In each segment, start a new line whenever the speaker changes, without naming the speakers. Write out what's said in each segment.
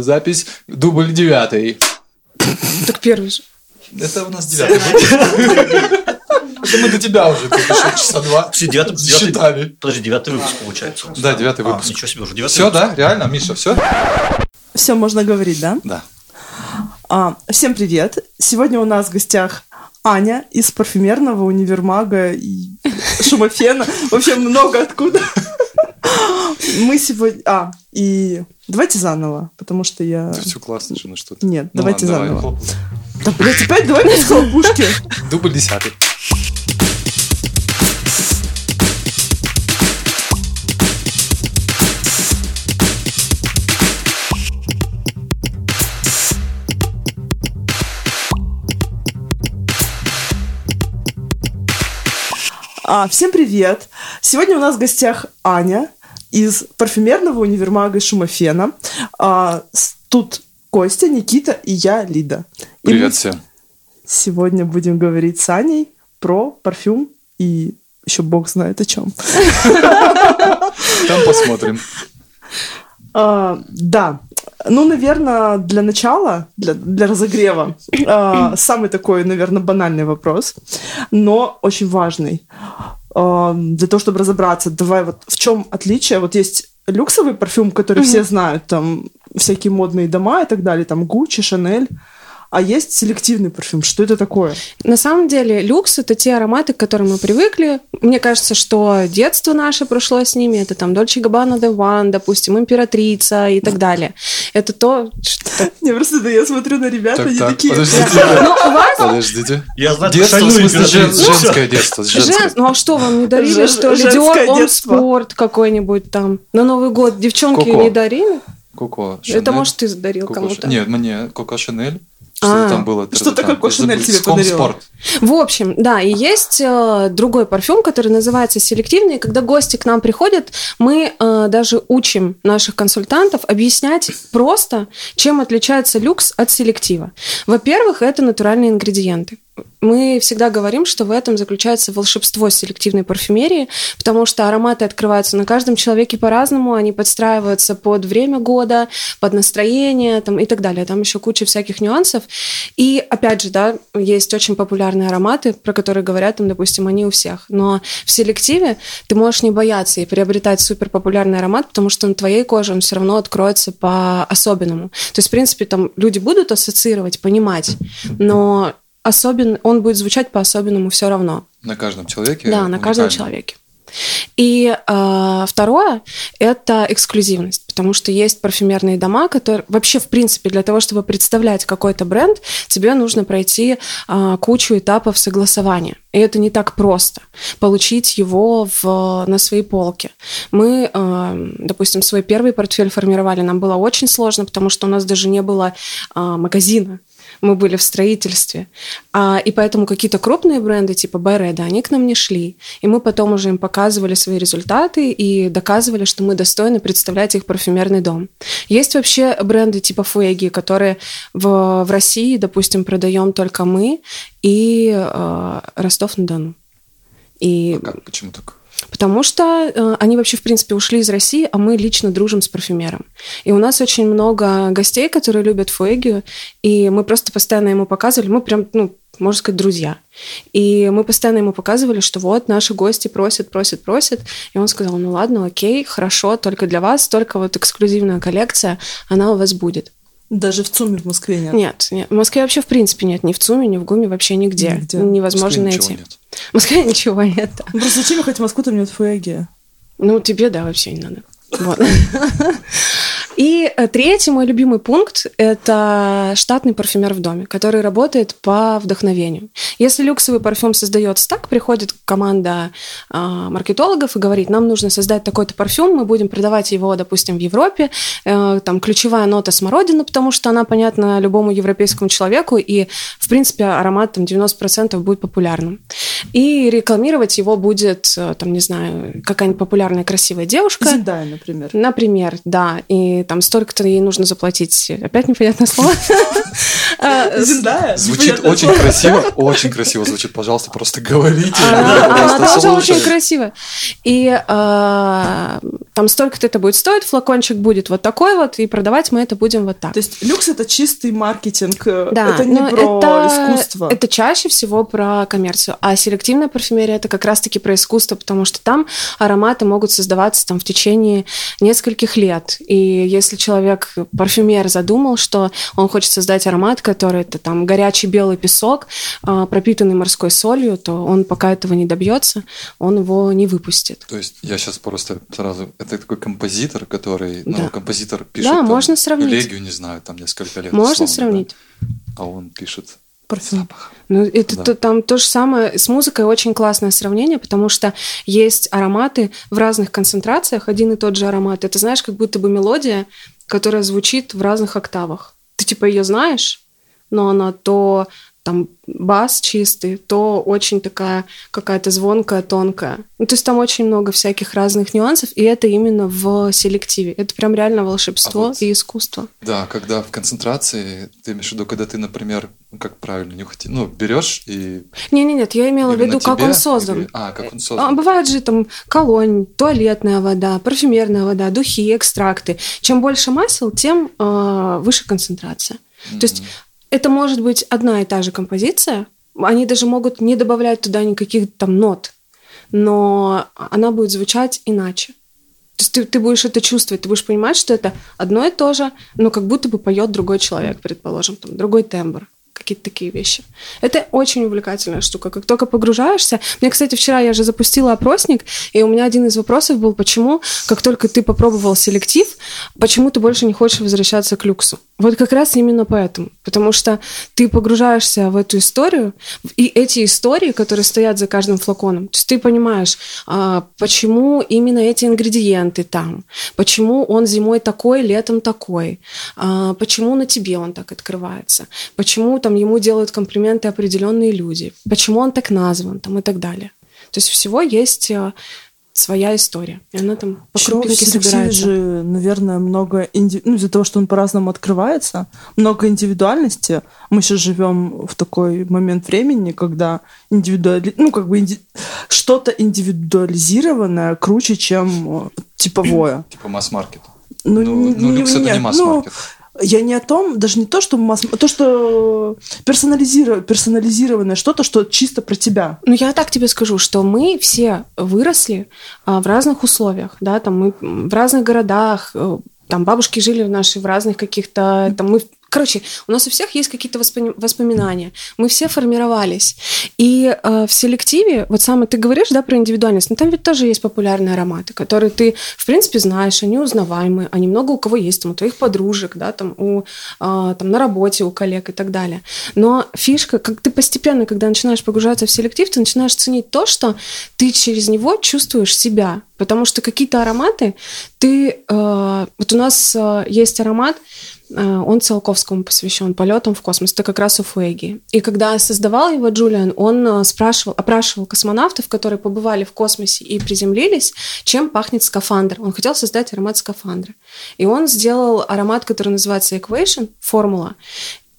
Запись дубль девятый.
Так первый же.
Это у нас девятый. Мы до тебя уже часа два
Подожди, девятый,
считали.
подожди, девятый выпуск получается.
Да, девятый
А,
выпуск.
ничего себе, уже девятый
Все, да? Реально? Миша, все?
Все можно говорить, да?
Да.
А, всем привет! Сегодня у нас в гостях Аня из парфюмерного универмага и шумофена. Вообще много откуда. Мы сегодня... А, и давайте заново, потому что я...
Да все классно же, ну что ты.
Нет,
Ну
давайте
ладно,
заново.
давай.
Да, блядь, опять давай без хлопушки.
Дубль десятый.
А, всем привет! Сегодня у нас в гостях Аня из парфюмерного универмага Шумофена. А, тут Костя, Никита и я, Лида. И
Привет всем.
Сегодня будем говорить с Аней про парфюм и еще бог знает о чем.
Там посмотрим.
А, да. Ну, наверное, для начала, для, для разогрева, а, самый такой, наверное, банальный вопрос, но очень важный. Для того, чтобы разобраться, давай вот в чем отличие. Вот есть люксовый парфюм, который все знают, там всякие модные дома и так далее, там Гуччи, Шанель. А есть селективный парфюм. Что это такое?
На самом деле, люкс — это те ароматы, к которым мы привыкли. Мне кажется, что детство наше прошло с ними. Это там Дольче Габбана The One, допустим, Императрица и так далее. Это то, что...
Не, просто да, я смотрю на ребят, они
так,
такие...
подождите.
Ну,
Подождите.
Я знаю,
Детство, в смысле,
императрицу.
женское детство.
Ну а что, вам не дарили, что ли?
детство.
Sport какой-нибудь там? На Новый год девчонки не дарили?
Коко,
Это, может, ты дарил кому-то.
Нет, мне Коко Шанель. Что
А.
там было?
Что-то Коко
я забыл.
Шанель тебе.
Спорт.
В общем, да, и есть э, другой парфюм, который называется селективный. Когда гости к нам приходят, мы э, даже учим наших консультантов объяснять просто, чем отличается люкс от селектива. Во-первых, это натуральные ингредиенты. Мы всегда говорим, что в этом заключается волшебство селективной парфюмерии, потому что ароматы открываются на каждом человеке по-разному, они подстраиваются под время года, под настроение там, и так далее. Там еще куча всяких нюансов. И опять же, да, есть очень популярные ароматы, про которые говорят, там, допустим, они у всех. Но в селективе ты можешь не бояться и приобретать супер популярный аромат, потому что на твоей коже он все равно откроется по-особенному. То есть, в принципе, там люди будут ассоциировать, понимать, но особен, он будет звучать по-особенному все равно.
На каждом человеке.
Да, на каждом человеке. И э, второе – это эксклюзивность, потому что есть парфюмерные дома, которые вообще, в принципе, для того, чтобы представлять какой-то бренд, тебе нужно пройти э, кучу этапов согласования. И это не так просто получить его в, на своей полке. Мы, э, допустим, свой первый портфель формировали, нам было очень сложно, потому что у нас даже не было э, магазина мы были в строительстве. А, и поэтому какие-то крупные бренды типа Байреда, они к нам не шли. И мы потом уже им показывали свои результаты и доказывали, что мы достойны представлять их парфюмерный дом. Есть вообще бренды типа Фуэги, которые в, в России, допустим, продаем только мы и э, Ростов-на-Дону. И
А как? Почему так?
Потому что э, они вообще, в принципе, ушли из России, а мы лично дружим с парфюмером. И у нас очень много гостей, которые любят Фуэгию, и мы просто постоянно ему показывали, мы прям, ну, можно сказать, друзья. И мы постоянно ему показывали, что вот наши гости просят, просят, просят. И он сказал, ну ладно, окей, хорошо, только для вас, только вот эксклюзивная коллекция, она у вас будет.
Даже в ЦУМе в Москве нет.
Нет, нет, в Москве вообще в принципе нет, ни в ЦУМе, ни в ГУМе, вообще нигде.
Нигде.
Невозможно
В Москве
найти.
ничего нет.
В Москве ничего нет. да.
Ну, Просто зачем ехать в Москву, там нет фуэги?
Ну, тебе, да, вообще не надо. Вот. И э, третий мой любимый пункт – это штатный парфюмер в доме, который работает по вдохновению. Если люксовый парфюм создается так, приходит команда э, маркетологов и говорит, нам нужно создать такой-то парфюм, мы будем продавать его, допустим, в Европе, э, там ключевая нота смородина, потому что она понятна любому европейскому человеку, и, в принципе, аромат там 90% будет популярным. И рекламировать его будет, э, там, не знаю, какая-нибудь популярная красивая девушка.
Зиндай, например.
Например, да. И там столько-то ей нужно заплатить. Опять непонятное слово. А?
Звучит очень красиво, очень красиво звучит. Пожалуйста, просто говорите.
Она,
Я
она тоже очень красивая. И а, там столько-то это будет стоить, флакончик будет вот такой вот, и продавать мы это будем вот так.
То есть люкс это чистый маркетинг, э,
Да,
это не про
это,
искусство.
Это чаще всего про коммерцию. А селективная парфюмерия это как раз-таки про искусство, потому что там ароматы могут создаваться там в течение нескольких лет. И если человек, парфюмер, задумал, что он хочет создать аромат, который это там горячий белый песок, а, пропитанный морской солью, то он пока этого не добьется, он его не выпустит.
То есть я сейчас просто сразу... Это такой композитор, который...
Да.
Ну, композитор пишет
Да,
там
можно сравнить.
элегию, не знаю, там несколько лет.
Можно
условно, да.
сравнить.
А он пишет
Парфюм.
запах.
Ну, это
Да.
то- там то же самое. С музыкой очень классное сравнение, потому что есть ароматы в разных концентрациях, один и тот же аромат. Это знаешь, как будто бы мелодия, которая звучит в разных октавах. Ты типа ее знаешь, но она то там бас чистый, то очень такая какая-то звонкая, тонкая. Ну, то есть там очень много всяких разных нюансов, и это именно в селективе. Это прям реально волшебство
А вот-
и искусство.
Да, когда в концентрации, ты имеешь в виду, когда ты, например, ну, как правильно нюхать, ну, берешь и...
Не-не-нет, я имела в виду, как
тебе
он создан.
или- А, как он
А,
создан.
бывает же там колонь, туалетная вода, парфюмерная вода, духи, экстракты. Чем больше масел, тем э, выше концентрация. То есть это может быть одна и та же композиция. Они даже могут не добавлять туда никаких там нот, но она будет звучать иначе. То есть ты, ты будешь это чувствовать, ты будешь понимать, что это одно и то же, но как будто бы поет другой человек, предположим, там, другой тембр какие-то такие вещи. Это очень увлекательная штука. Как только погружаешься... Мне, кстати, вчера я же запустила опросник, и у меня один из вопросов был, почему, как только ты попробовал селектив, почему ты больше не хочешь возвращаться к люксу? Вот как раз именно поэтому. Потому что ты погружаешься в эту историю, и эти истории, которые стоят за каждым флаконом, то есть ты понимаешь, а, почему именно эти ингредиенты там, почему он зимой такой, летом такой, а, почему на тебе он так открывается, почему там ему делают комплименты определенные люди, почему он так назван там и так далее. То есть всего есть э, своя история, и она там по
Ещё
крупинке
в селективе
собирается.
же, наверное, много инди... ну, из-за того, что он по-разному открывается, много индивидуальности. Мы сейчас живем в такой момент времени, когда индивидуали... ну, как бы инди... что-то индивидуализированное круче, чем э, типовое.
Типа масс-маркет.
Ну,
Ну,
не-
ну,
не-
люкс это не масс-маркет.
Ну, я не о том, даже не то, что масс... то, что персонализиров... персонализированное что-то, что чисто про тебя.
Ну, я так тебе скажу, что мы все выросли а, в разных условиях, да, там мы в разных городах, э, там бабушки жили в наши в разных каких-то, там мы Короче, у нас у всех есть какие-то воспоми- воспоминания. Мы все формировались. И э, в селективе, вот самое ты говоришь, да, про индивидуальность, но там ведь тоже есть популярные ароматы, которые ты, в принципе, знаешь, они узнаваемые, они много у кого есть, там, у твоих подружек, да, там, у, э, там, на работе у коллег и так далее. Но фишка, как ты постепенно, когда начинаешь погружаться в селектив, ты начинаешь ценить то, что ты через него чувствуешь себя. Потому что какие-то ароматы ты... э, вот у нас э, есть аромат, он Циолковскому посвящен полетам в космос. Это как раз у Фуэги. И когда создавал его Джулиан, он э, спрашивал, опрашивал космонавтов, которые побывали в космосе и приземлились, чем пахнет скафандр. Он хотел создать аромат скафандра. И он сделал аромат, который называется Equation, формула.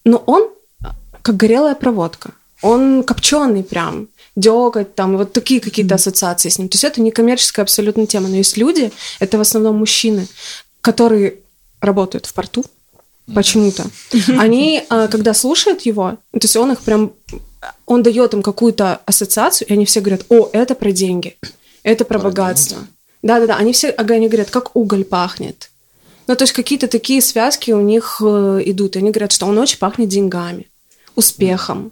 Но он э, как горелая проводка. Он копченый прям, деготь, там, вот такие какие-то ассоциации с ним. То есть это не коммерческая абсолютно тема. Но есть люди, это в основном мужчины, которые работают в порту, почему-то. Они, а, когда слушают его, то есть он их прям, он дает им какую-то ассоциацию, и они все говорят, о, это про деньги, это про
Про
богатство. Да-да-да, они все, ага, они говорят, как уголь пахнет. Ну, то есть какие-то такие связки у них э, идут, и они говорят, что он очень пахнет деньгами, успехом.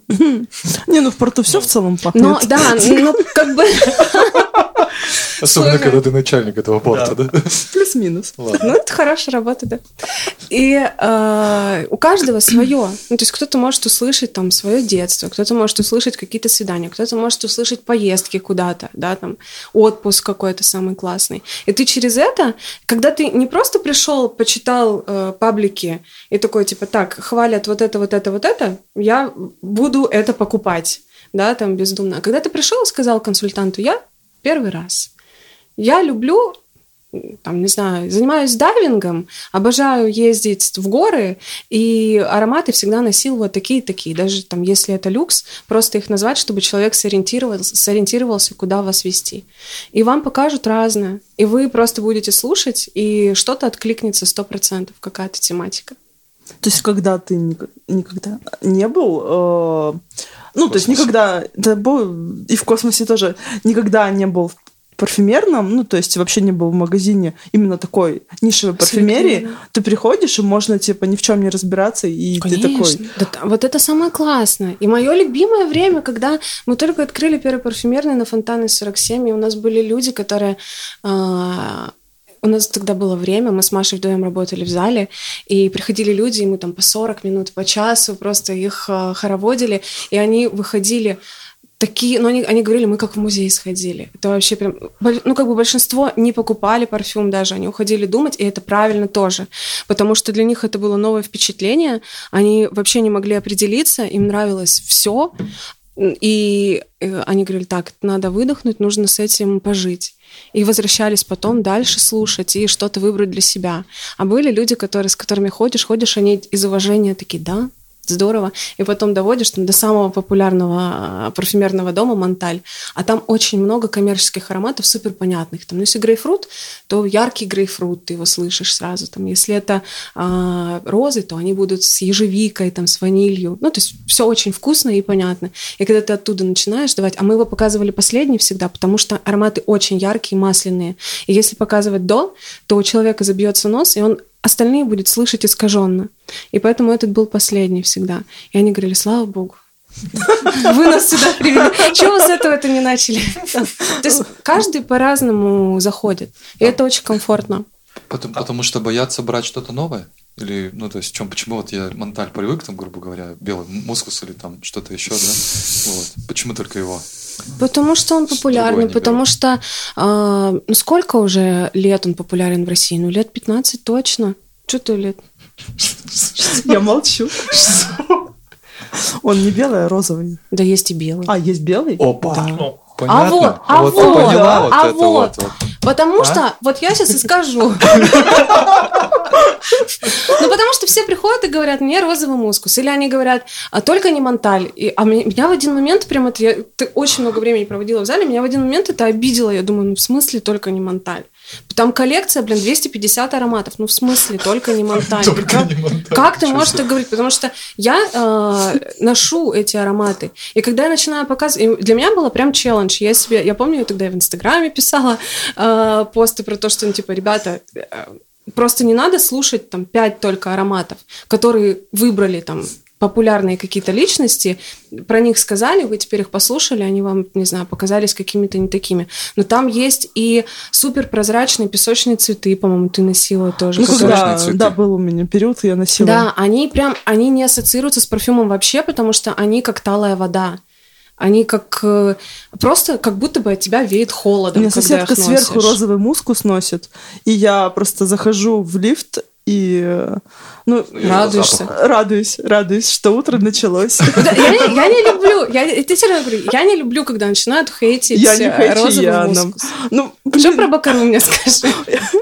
Не, ну в порту все в целом пахнет.
Но, да, ну, как бы...
Особенно, когда ты начальник этого порта, да?
Плюс-минус.
Ну, это хорошая работа, да. И э, у каждого свое. Ну, то есть кто-то может услышать там свое детство, кто-то может услышать какие-то свидания, кто-то может услышать поездки куда-то, да, там отпуск какой-то самый классный. И ты через это, когда ты не просто пришел, почитал э, паблики и такой типа, так, хвалят вот это, вот это, вот это, я буду это покупать, да, там бездумно. А когда ты пришел и сказал консультанту, я первый раз, я люблю там, не знаю, занимаюсь дайвингом, обожаю ездить в горы, и ароматы всегда носил вот такие-такие. Даже там, если это люкс, просто их назвать, чтобы человек сориентировался, сориентировался, куда вас вести. И вам покажут разное. И вы просто будете слушать, и что-то откликнется 100%, какая-то тематика.
То есть, когда ты ник- никогда не был, э, ну, то есть никогда, да, был, и в космосе тоже, никогда не был в парфюмерном, ну, то есть вообще не был в магазине именно такой нишевой парфюмерии, ты приходишь, и можно, типа, ни в чем не разбираться, и ты такой...
Конечно. Да вот это самое классное. И мое любимое время, когда мы только открыли первый парфюмерный на Фонтане 47, и у нас были люди, которые... а, у нас тогда было время, мы с Машей вдвоем работали в зале, и приходили люди, и мы там по 40 минут, по часу просто их а, хороводили, и они выходили такие, ну, они, они говорили, мы как в музей сходили. Это вообще прям, ну, как бы большинство не покупали парфюм даже, они уходили думать, и это правильно тоже, потому что для них это было новое впечатление, они вообще не могли определиться, им нравилось все, и э, они говорили, так, надо выдохнуть, нужно с этим пожить. И возвращались потом дальше слушать и что-то выбрать для себя. А были люди, которые, с которыми ходишь, ходишь, они из уважения такие, да, здорово. И потом доводишь там, до самого популярного а, парфюмерного дома Монталь. А там очень много коммерческих ароматов супер понятных. Там, ну, если грейпфрут, то яркий грейпфрут, ты его слышишь сразу. Там, если это а, розы, то они будут с ежевикой, там, с ванилью. Ну, то есть все очень вкусно и понятно. И когда ты оттуда начинаешь давать, а мы его показывали последний всегда, потому что ароматы очень яркие, масляные. И если показывать до, то у человека забьется нос, и он остальные будет слышать искаженно. И поэтому этот был последний всегда. И они говорили, слава богу. Вы нас сюда привели. Чего с этого это не начали? То есть каждый по-разному заходит. И это очень комфортно.
Потому, потому что боятся брать что-то новое? Или, ну, то есть, в чем, почему вот я Монталь привык, там, грубо говоря, белый мускус или там что-то еще, да? Вот. Почему только его?
Потому что он популярный, потому что а, ну сколько уже лет он популярен в России? Ну, лет 15 точно. Что ты лет?
Я молчу. Он не белый, а розовый.
Да есть и белый.
А, есть белый?
Опа. Понятно.
А вот, а
вот,
вот,
поняла
а
вот это
вот.
вот.
Потому
А?
что, вот я сейчас и скажу. Ну, потому что все приходят и говорят, мне розовый мускус. Или они говорят, а только не Монталь. И, а меня, меня в один момент, прям это, я ты очень много времени проводила в зале, меня в один момент это обидело. Я думаю, ну, в смысле только не Монталь? Там коллекция, блин, 250 ароматов. Ну, в смысле только не Монталь?
Только
Как-
не Монталь.
Как ты можешь так говорить? Потому что я э, ношу эти ароматы. И когда я начинаю показывать... Для меня было прям челлендж. Я себе... Я помню, тогда я в Инстаграме писала э, посты про то, что, ну, типа, ребята, э, просто не надо слушать там пять только ароматов, которые выбрали там популярные какие-то личности, про них сказали, вы теперь их послушали, они вам, не знаю, показались какими-то не такими. Но там есть и супер прозрачные песочные цветы, по-моему, ты носила тоже.
Ну,
которые-
когда,
цветы.
да, был у меня период, я носила.
да, они прям, они не ассоциируются с парфюмом вообще, потому что они как талая вода. Они как э, просто как будто бы от тебя веет
У
холодом.
меня
когда
соседка
их
сверху
носишь.
розовый мускус носит, и я просто захожу в лифт и, ну,
Радуешься.
радуюсь, радуюсь, что утро началось.
Да, я, не, я не люблю, я, я тебе серьезно говорю, я не люблю, когда начинают хейтить
Я не
э,
хейчу,
розовый
я нам-
мускус.
Ну,
Что про Бакару мне скажи?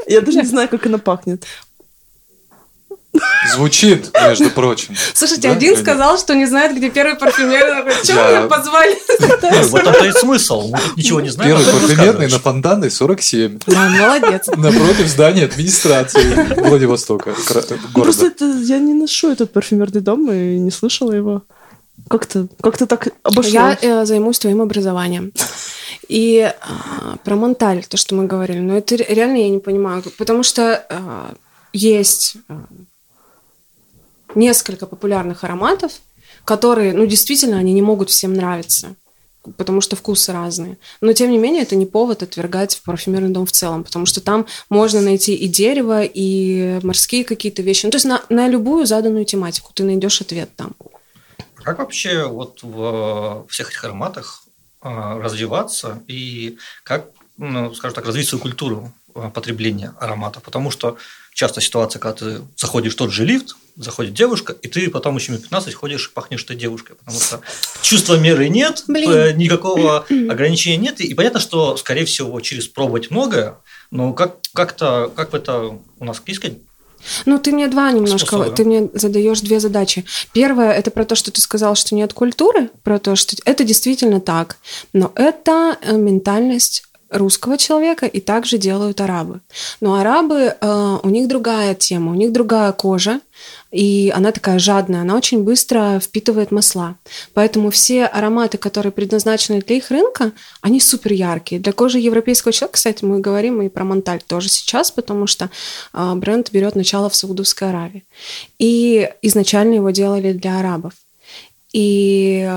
я даже не знаю, как она пахнет.
Звучит, между прочим.
Слушайте,
Да,
один
Леонид?
сказал, что не знает, где первый парфюмер. Чего
Я-
меня позвали?
вот это и смысл. Мы ничего не знаем.
Первый парфюмерный на. Фонтанной 47.
Да, молодец.
Напротив здания администрации Владивостока,
Ну, просто я не ношу этот парфюмерный дом и не слышала его. Как-то как так обошлось.
Я э, займусь твоим образованием. И а, про Монталь, то, что мы говорили, но это ре- реально я не понимаю, потому что а, есть а, несколько популярных ароматов, которые, ну, действительно, они не могут всем нравиться, потому что вкусы разные. Но, тем не менее, это не повод отвергать парфюмерный дом в целом, потому что там можно найти и дерево, и морские какие-то вещи. Ну, то есть на, на любую заданную тематику ты найдешь ответ там.
Как вообще вот в всех этих ароматах а, развиваться и как, ну, скажем так, развить свою культуру а, потребления аромата? Потому что часто ситуация, когда ты заходишь в тот же лифт, заходит девушка, и ты потом еще минут 15 ходишь и пахнешь этой девушкой, потому что чувства меры нет,
Блин.
э, никакого ограничения нет, и понятно, что, скорее всего, через пробовать многое Ну, как, как-то, как это у нас киска
Ну, ты мне два немножко,
Способы.
ты мне задаешь две задачи. Первое, это про то, что ты сказал, что нет культуры, про то, что это действительно так, но это э, ментальность русского человека и также делают арабы. Но арабы, э, у них другая тема, у них другая кожа, и она такая жадная, она очень быстро впитывает масла. Поэтому все ароматы, которые предназначены для их рынка, они супер яркие. Для кожи европейского человека, кстати, мы говорим и про Монталь тоже сейчас, потому что э, бренд берет начало в Саудовской Аравии. И изначально его делали для арабов. И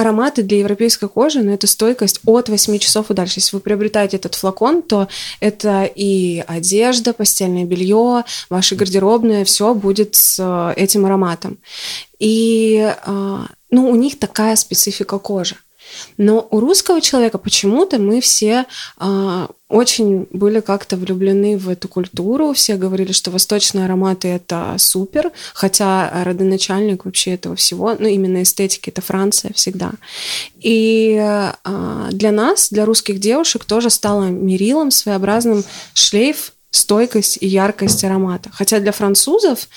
ароматы для европейской кожи, но это стойкость от 8 часов и дальше. Если вы приобретаете этот флакон, то это и одежда, постельное белье, ваши гардеробные, все будет с э, этим ароматом. И э, ну, у них такая специфика кожи. Но у русского человека почему-то мы все э, очень были как-то влюблены в эту культуру. Все говорили, что восточные ароматы это супер, хотя родоначальник вообще этого всего, ну именно эстетики, это Франция всегда. И э, для нас, для русских девушек, тоже стало мерилом своеобразным шлейф, стойкость и яркость аромата. Хотя для французов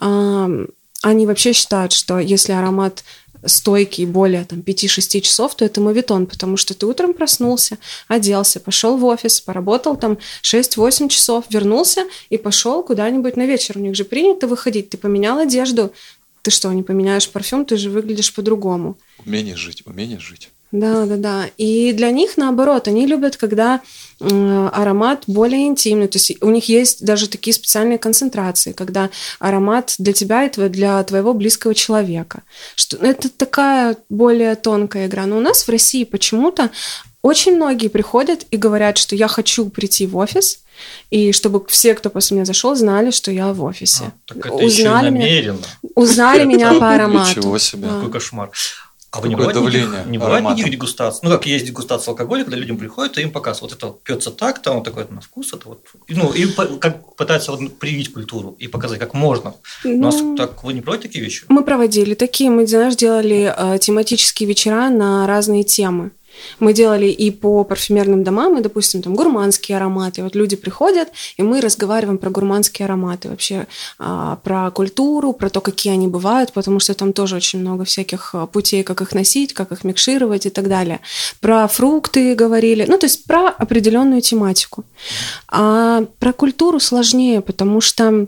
э, они вообще считают, что если аромат стойкий более там, 5-6 часов, то это мавитон, потому что ты утром проснулся, оделся, пошел в офис, поработал там 6-8 часов, вернулся и пошел куда-нибудь на вечер. У них же принято выходить. Ты поменял одежду, ты что, не поменяешь парфюм, ты же выглядишь по-другому.
Умение жить, умение жить.
Да, да, да. И для них наоборот, они любят, когда аромат более интимный. То есть у них есть даже такие специальные концентрации, когда аромат для тебя и для твоего близкого человека. Что, это такая более тонкая игра. Но у нас в России почему-то очень многие приходят и говорят, что я хочу прийти в офис, и чтобы все, кто после меня зашел, знали, что я в офисе.
А, так это еще и
узнали, меня,
намеренно.
узнали меня по аромату.
Ничего себе.
Да.
Какой кошмар. А вы не бывает, никаких,
давление
не бывает
ароматом.
никаких дегустаций? Ну, как есть дегустация алкоголя, когда людям приходят, и им показывают, вот это пьется так, там вот такой вот на вкус, это вот. Ну, и по- как пытаются вот привить культуру и показать, как можно. У нас
Ну,
так вы не проводите такие вещи?
Мы проводили такие, мы, знаешь, делали э, тематические вечера на разные темы. Мы делали и по парфюмерным домам, и, допустим, там гурманские ароматы. Вот люди приходят, и мы разговариваем про гурманские ароматы, вообще а, про культуру, про то, какие они бывают, потому что там тоже очень много всяких а, путей, как их носить, как их микшировать и так далее. Про фрукты говорили, ну, то есть про определенную тематику. А про культуру сложнее, потому что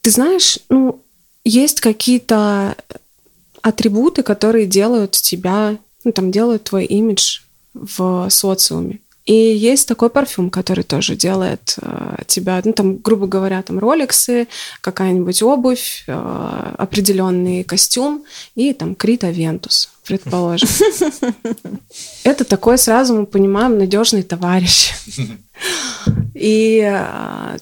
ты знаешь, ну, есть какие-то атрибуты, которые делают тебя, ну, там, делают твой имидж в социуме. И есть такой парфюм, который тоже делает э, тебя, ну, там, грубо говоря, там, роликсы, какая-нибудь обувь, э, определенный костюм и там Крита Вентус, предположим. Это такой, сразу мы понимаем, надежный товарищ. И э,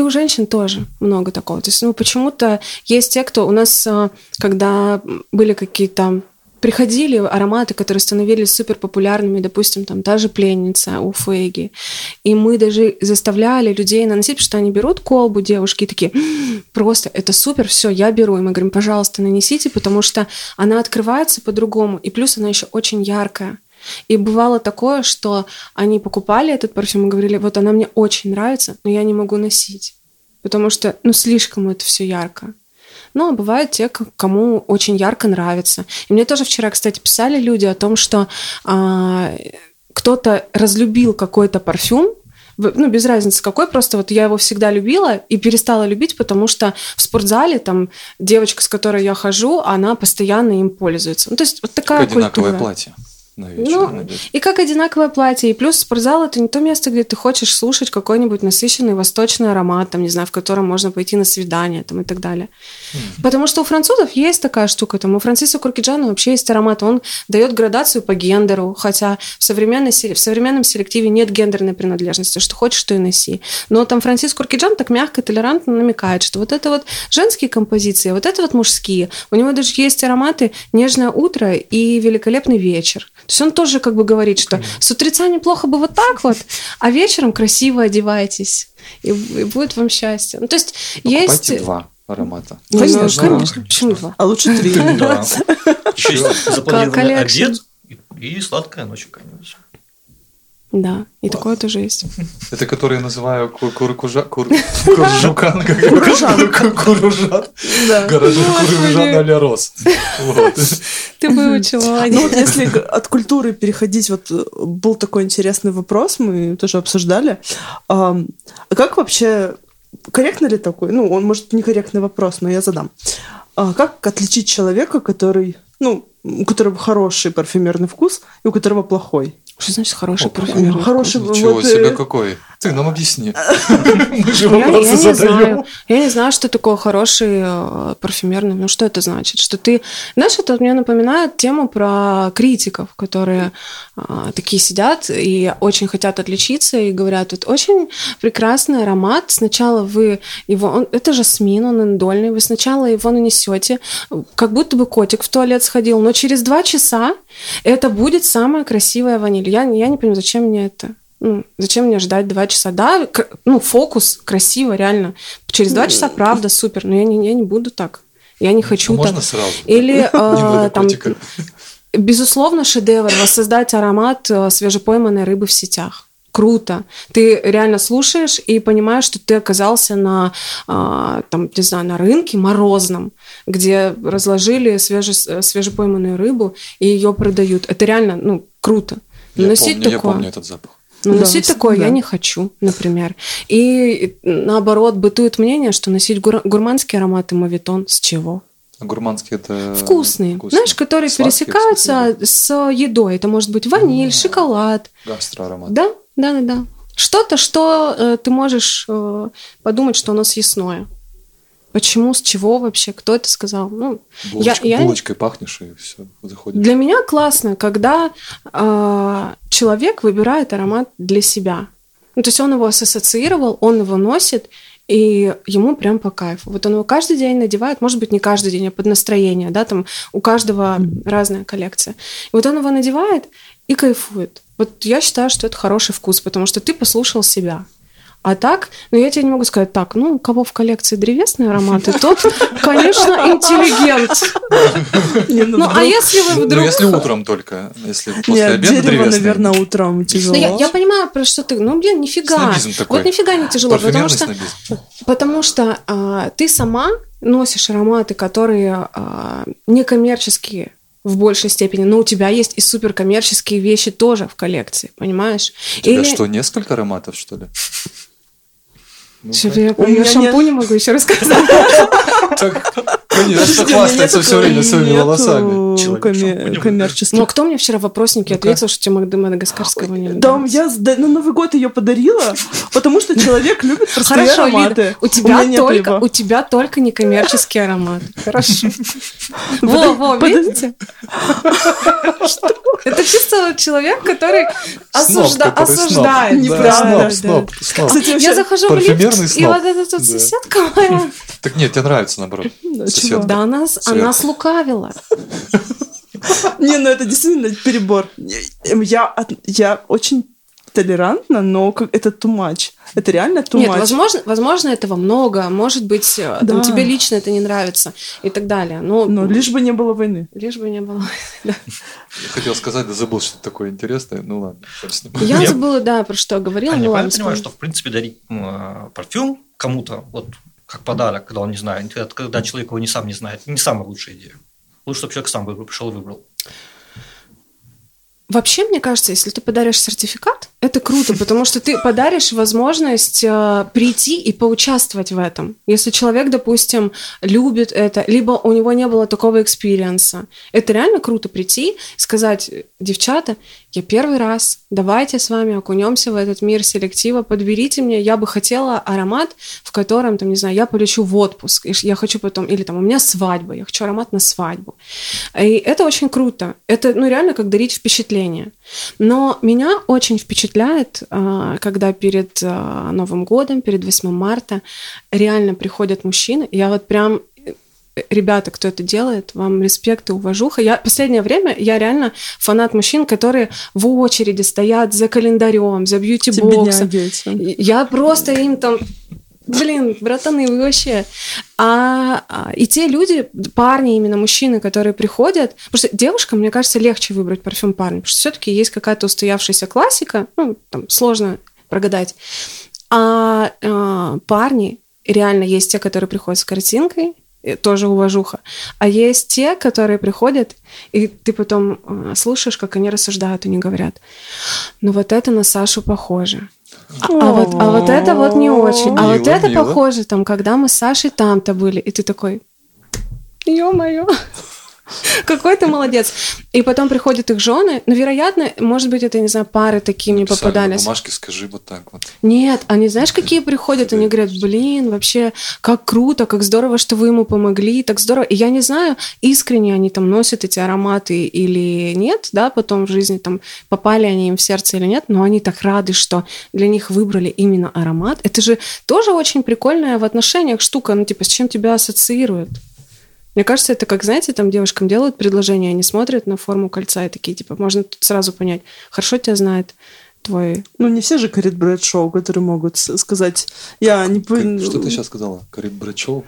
и у женщин тоже много такого. То есть, ну, почему-то есть те, кто у нас, а, когда были какие-то приходили ароматы, которые становились супер популярными, допустим, там та же пленница у Фейги. И мы даже заставляли людей наносить, потому что они берут колбу, девушки, такие, «М, просто это супер, все, я беру. И мы говорим, пожалуйста, нанесите, потому что она открывается по-другому, и плюс она еще очень яркая. И бывало такое, что они покупали этот парфюм и говорили, вот она мне очень нравится, но я не могу носить, потому что, ну, слишком это все ярко. Ну, а бывают те, кому очень ярко нравится. И мне тоже вчера, кстати, писали люди о том, что а, кто-то разлюбил какой-то парфюм, ну, без разницы какой, просто вот я его всегда любила и перестала любить, потому что в спортзале там девочка, с которой я хожу, она постоянно им пользуется. Ну, то есть вот такая
одинаковое
культура.
платье на вечер
Ну, и как одинаковое платье. И плюс спортзал это не то место, где ты хочешь слушать какой-нибудь насыщенный восточный аромат, там, не знаю, в котором можно пойти на свидание там, и так далее. Потому что у французов есть такая штука. Там, у Франциса Куркиджана вообще есть аромат. Он дает градацию по гендеру, хотя в, современной, в современном селективе нет гендерной принадлежности. Что хочешь, то и носи. Но там Францис Куркиджан так мягко, толерантно намекает, что вот это вот женские композиции, вот это вот мужские. У него даже есть ароматы «Нежное утро» и «Великолепный вечер». То есть он тоже как бы говорит, что с утреца неплохо бы вот так вот, а вечером красиво одевайтесь, и, и будет вам счастье. Ну, то есть
Покупайте
есть...
два аромата.
Ну,
Конечно.
конечно. Почему два?
А лучше три.
Да. Еще есть запланированный обед и- и сладкая ночь какая-нибудь.
Да, и такое тоже есть.
Это который я называю ку- куркужа... кур- Куржукан.
Куружан.
Ку- Куружан.
Да.
Гаражи
Господи.
Куружан а-ля Рос.
Ты выучила,
Ну вот если от культуры переходить, вот э, был такой интересный вопрос, мы тоже обсуждали. А как вообще, корректно ли такой, ну, он может некорректный вопрос, но я задам. А Как отличить человека, который, ну, у которого хороший парфюмерный вкус и у которого плохой?
Что значит хороший парфюмер?
Хороший,
Ничего
вот,
себе
э,
какой. Ты нам объясни. Мы же вопросы
не знаю.
задаем.
Я не знаю, что такое хороший э, парфюмерный. Ну, что это значит? Что ты... Знаешь, это мне напоминает тему про критиков, которые а, такие сидят и очень хотят отличиться и говорят, вот очень прекрасный аромат. Сначала вы его... Он, это жасмин, он индольный. Вы сначала его нанесете, как будто бы котик в туалет сходил, но через два часа это будет самая красивая ваниль. Я, я не понимаю, зачем мне это? Ну, зачем мне ждать два часа? Да, ну, фокус, красиво, реально. Через два часа, правда, супер, но я не, я не буду так. Я не хочу
А
так.
Можно сразу?
Или э, там, безусловно, шедевр воссоздать аромат э, свежепойманной рыбы в сетях. Круто. Ты реально слушаешь и понимаешь, что ты оказался на, а, там, не знаю, на рынке морозном, где разложили свеже, свежепойманную рыбу и ее продают. Это реально, ну, круто.
Я
Носить
помню, я
такое.
помню этот запах.
Ну,
Да,
носить такое
да.
я не хочу, например. И наоборот, бытует мнение, что носить гур- гурманские ароматы мавитон с чего?
А гурманский это...
Вкусные.
вкусный.
Знаешь, которые
Сладкий, в
пересекаются
смысле,
с едой. Это может быть ваниль,
М.
шоколад.
Гастроаромат.
Да, да, да, да. Что-то, что э, ты можешь э, подумать, что оно съестное. Почему, с чего вообще, кто это сказал? Ну,
Булочка-
я-
Булочкой пахнешь, и все, заходит.
Для меня классно, когда э, человек выбирает аромат для себя. Ну, то есть он его ассоциировал, он его носит, и ему прям по кайфу. Вот он его каждый день надевает, может быть, не каждый день, а под настроение, да, там у каждого разная коллекция. И вот он его надевает и кайфует. Вот я считаю, что это хороший вкус, потому что ты послушал себя. А так, ну я тебе не могу сказать так, ну, у кого в коллекции древесные ароматы, тот, конечно, интеллигент.
Не, ну,
Ну, а если вы
Ну,
вдруг...
если утром только, если после
Нет,
обеда
дерево,
древесное.
наверное, утром тяжело.
Ну, я, я понимаю, про что ты... Ну, блин, нифига. Вот нифига не тяжело, потому что,
снобизм.
потому что а, ты сама носишь ароматы, которые а, некоммерческие в большей степени, но у тебя есть и суперкоммерческие вещи тоже в коллекции, понимаешь?
У тебя что, несколько ароматов, что ли? Ну,
Что я про
меня
шампунь могу еще рассказать.
так, конечно, хвастается все время своими волосами.
Коммерческих.
Ну, а кто мне вчера в вопроснике
Ну-ка.
ответил, что мадагаскарского не
Да, я на Новый год ее подарила, потому что человек любит простые
Хорошо,
ароматы.
У тебя только, у тебя только некоммерческий аромат. Хорошо. Во, во, видите? Это чисто человек, который осуждает.
Да,
Неправда,
Сноб, сноб, сноб.
Кстати,
Я захожу в лифт, и вот эта соседка моя,
Так нет, тебе нравится, наоборот.
Чего?
да она, она слукавила.
Не, ну это действительно перебор. Я, очень толерантна, но это too much. Это реально too
Нет,
much.
возможно, возможно, этого много, может быть, э, там,
Да.
тебе лично это не нравится и так далее. Но,
Но лишь бы не было войны.
лишь бы не было. Да.
Я хотел сказать, да забыл что-то такое интересное. Ну ладно.
Я забыла, да, про что говорила.
А я
ну
правильно понимаю, что, в принципе, дарить э, парфюм кому-то, вот как подарок, когда он не знает, когда человек его не сам не знает, не самая лучшая идея. Лучше, чтобы человек сам пришел и выбрал.
Вообще, мне кажется, если ты подаришь сертификат, это круто, потому что ты подаришь возможность э, прийти и поучаствовать в этом. Если человек, допустим, любит это, либо у него не было такого experience а, это реально круто прийти и сказать, девчата, я первый раз, давайте с вами окунемся в этот мир селектива, подберите мне, я бы хотела аромат, в котором, там, не знаю, я полечу в отпуск, и я хочу потом, или там, у меня свадьба, я хочу аромат на свадьбу. И это очень круто. Это, ну, реально, как дарить впечатление. Но меня очень впечатляет, а, когда перед а, Новым годом, перед 8 марта реально приходят мужчины. Я вот прям э, Ребята, кто это делает, вам респект и уважуха. Я последнее время я реально фанат мужчин, которые в очереди стоят за календарем, за
бедняги эти.
Я просто им там блин, братаны, вы вообще. А, а, и те люди, парни, именно мужчины, которые приходят, потому что девушкам, мне кажется, легче выбрать парфюм парня, потому что все-таки есть какая-то устоявшаяся классика, ну, там сложно прогадать. А, а парни реально есть те, которые приходят с картинкой, и тоже уважуха. А есть те, которые приходят, и ты потом э, слушаешь, как они рассуждают, они говорят, ну вот это на Сашу похоже. А, а, вот, а вот это вот не очень. А
Мило,
вот это
мило.
похоже, там, когда мы с Сашей там-то были. И ты такой, ё-моё, какой ты молодец. И потом приходят их жены, но, вероятно, может быть, это, не знаю, пары такие мне
Писали
попадались.
бумажке скажи вот так вот.
Нет, они знаешь, какие приходят? Они говорят, блин, вообще, как круто, как здорово, что вы ему помогли, так здорово. И я не знаю, искренне они там носят эти ароматы или нет, да, потом в жизни там попали они им в сердце или нет, но они так рады, что для них выбрали именно аромат. Это же тоже очень прикольная в отношениях штука, ну, типа, с чем тебя ассоциируют. Мне кажется, это как, знаете, там девушкам делают предложение, они смотрят на форму кольца и такие, типа, можно тут сразу понять, хорошо тебя знает твой
Ну, не все же Карит Брэдшоу, которые могут сказать, я не...
Что ты сейчас сказала? Карит Брачев?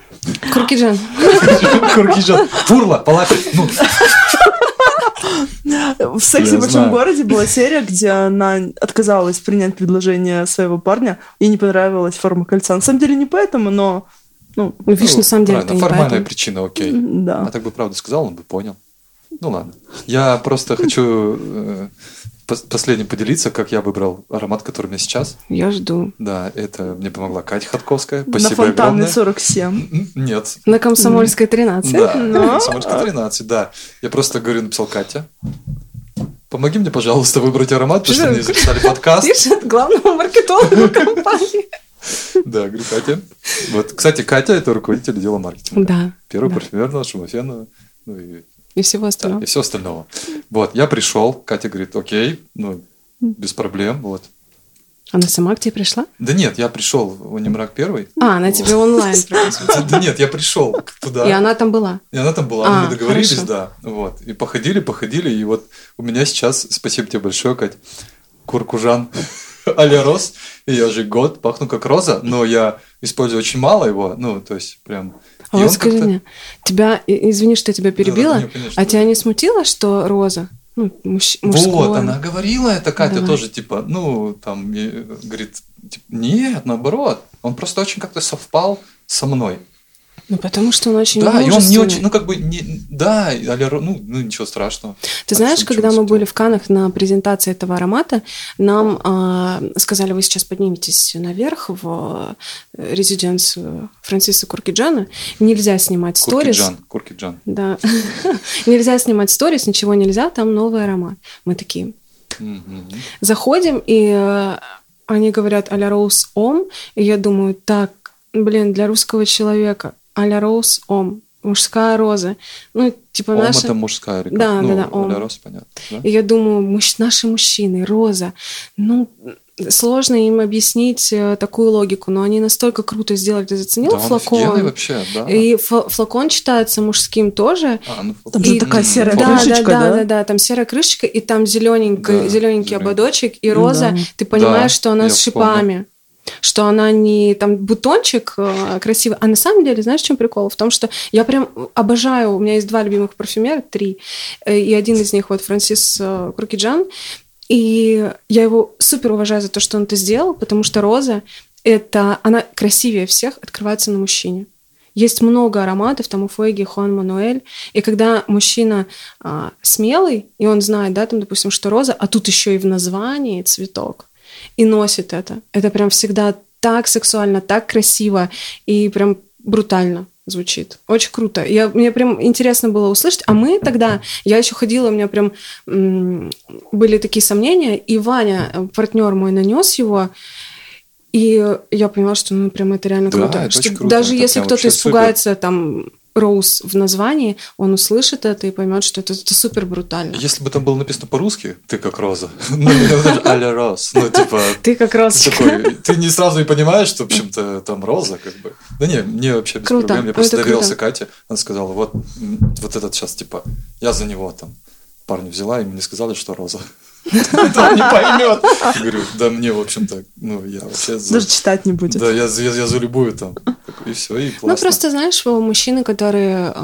Куркиджан.
Куркижан. Фурла, палатка. Ну,
В «Сексе в большом городе» была серия, где она отказалась принять предложение своего парня, ей не понравилась форма кольца. На самом деле не поэтому, но... Ну,
Ну, видишь, на самом деле это
правильно,
не
формальная
поэтому.
причина, окей.
да.
А так бы правду сказал, он бы понял. Ну ладно. Я просто хочу э, пос- последним поделиться, как я выбрал аромат, который у меня сейчас.
Я жду.
Да, это мне помогла Катя Ходковская.
На
Спасибо
Фонтанной
огромное.
47.
М, Нет.
На Комсомольской 13.
Да,
Но-
Комсомольская 13, да. Я просто говорю, написал Катя. Помоги мне, пожалуйста, выбрать аромат, потому что мне записали подкаст.
Видишь, от главного маркетолога компании.
Да, говорю, Катя. Вот, кстати, Катя – это руководитель отдела маркетинга.
Да.
Первого
да.
парфюмерного, шумофенного, ну и
И всего
Да,
остального.
и все остального. Вот, я пришел, Катя говорит, окей, ну, без проблем, вот.
Она сама к тебе пришла?
Да нет, я пришел в Унимрак первый.
А, она тебе онлайн.
Да, да нет, я пришел туда.
И она там была.
И она там была,
А,
мы договорились, да. Вот. И походили, походили, и вот у меня сейчас, спасибо тебе большое, Кать, куркужан а-ля роз, и я уже год пахну как роза, но я использую очень мало его, ну, то есть прям...
А вот скажи мне, тебя, извини, что я тебя перебила,
не, конечно,
а
да.
тебя не смутило, что роза? Ну, мужч- мужское.
Вот, она говорила это, Катя
Давай.
тоже, типа, ну, там, говорит, типа, нет, наоборот, он просто очень как-то совпал со мной.
Ну, потому что он очень
да, и он не очень, ну, как бы, не, да, ну, ну, ничего страшного.
Ты знаешь, когда мы были в Канах на презентации этого аромата, нам а, сказали, вы сейчас подниметесь наверх в э, резиденцию Франсиса Куркиджана, нельзя снимать сторис.
Куркиджан, Куркиджан.
Да. нельзя снимать сторис, ничего нельзя, там новый аромат. Мы такие, заходим, и э, они говорят а-ля Роуз Ом, и я думаю, так, блин, для русского человека а-ля Роуз Ом, мужская роза. Ну, типа
Ом
наша...
это мужская река.
Да,
ну,
да, да, ом.
а-ля роз, понятно. да?
И я думаю, муж- наши мужчины, роза, ну, сложно им объяснить э, такую логику, но они настолько круто сделали. Ты заценил
Да,
флакон?
вообще, да.
И флакон читается мужским тоже.
А, ну,
Там же
И-
такая серая
Да,
крышечка,
да, да,
да?
да, да, там серая крышечка, и там зелененький,
Да,
зелененький ободочек, и роза.
Да.
Ты понимаешь,
Да,
что она с шипами. Что она не там бутончик э, красивый, а на самом деле, знаешь, в чем прикол? В том, что я прям обожаю, у меня есть два любимых парфюмера, три, э, и один из них вот Франсис э, Куркиджан, и я его супер уважаю за то, что он это сделал, потому что роза это она красивее всех открывается на мужчине. Есть много ароматов, там у Фуэги, Хуан Мануэль. И когда мужчина а, смелый, и он знает, да, там, допустим, что роза, а тут еще и в названии цветок, и носит это. Это прям всегда так сексуально, так красиво и прям брутально звучит. Очень круто. Я, мне прям интересно было услышать. А мы тогда, я еще ходила, у меня прям м, были такие сомнения, и Ваня, партнер мой, нанес его, и я поняла, что ну прям это реально
Да,
круто.
это
Что
круто.
Даже
Это
если кто-то испугается там Роуз в названии, он услышит это и поймет, что это, это супер брутально.
Если бы там было написано по-русски, ты как роза, ну, же а-ля роз, ну, типа,
Ты как
ты такой, ты не сразу и понимаешь, что, в общем-то, там роза, как бы. Да не, мне вообще без проблем. Я просто
это
доверился. Кате, она сказала, вот, вот этот сейчас, типа, я за него там парня взяла, и мне сказали, что роза.
Он не поймет.
Говорю, да мне, в общем-то, ну, я вообще за...
Даже читать не будет.
Да, я, за- я, я за любую там. И все, и классно.
Ну, просто, знаешь, у мужчины, которые...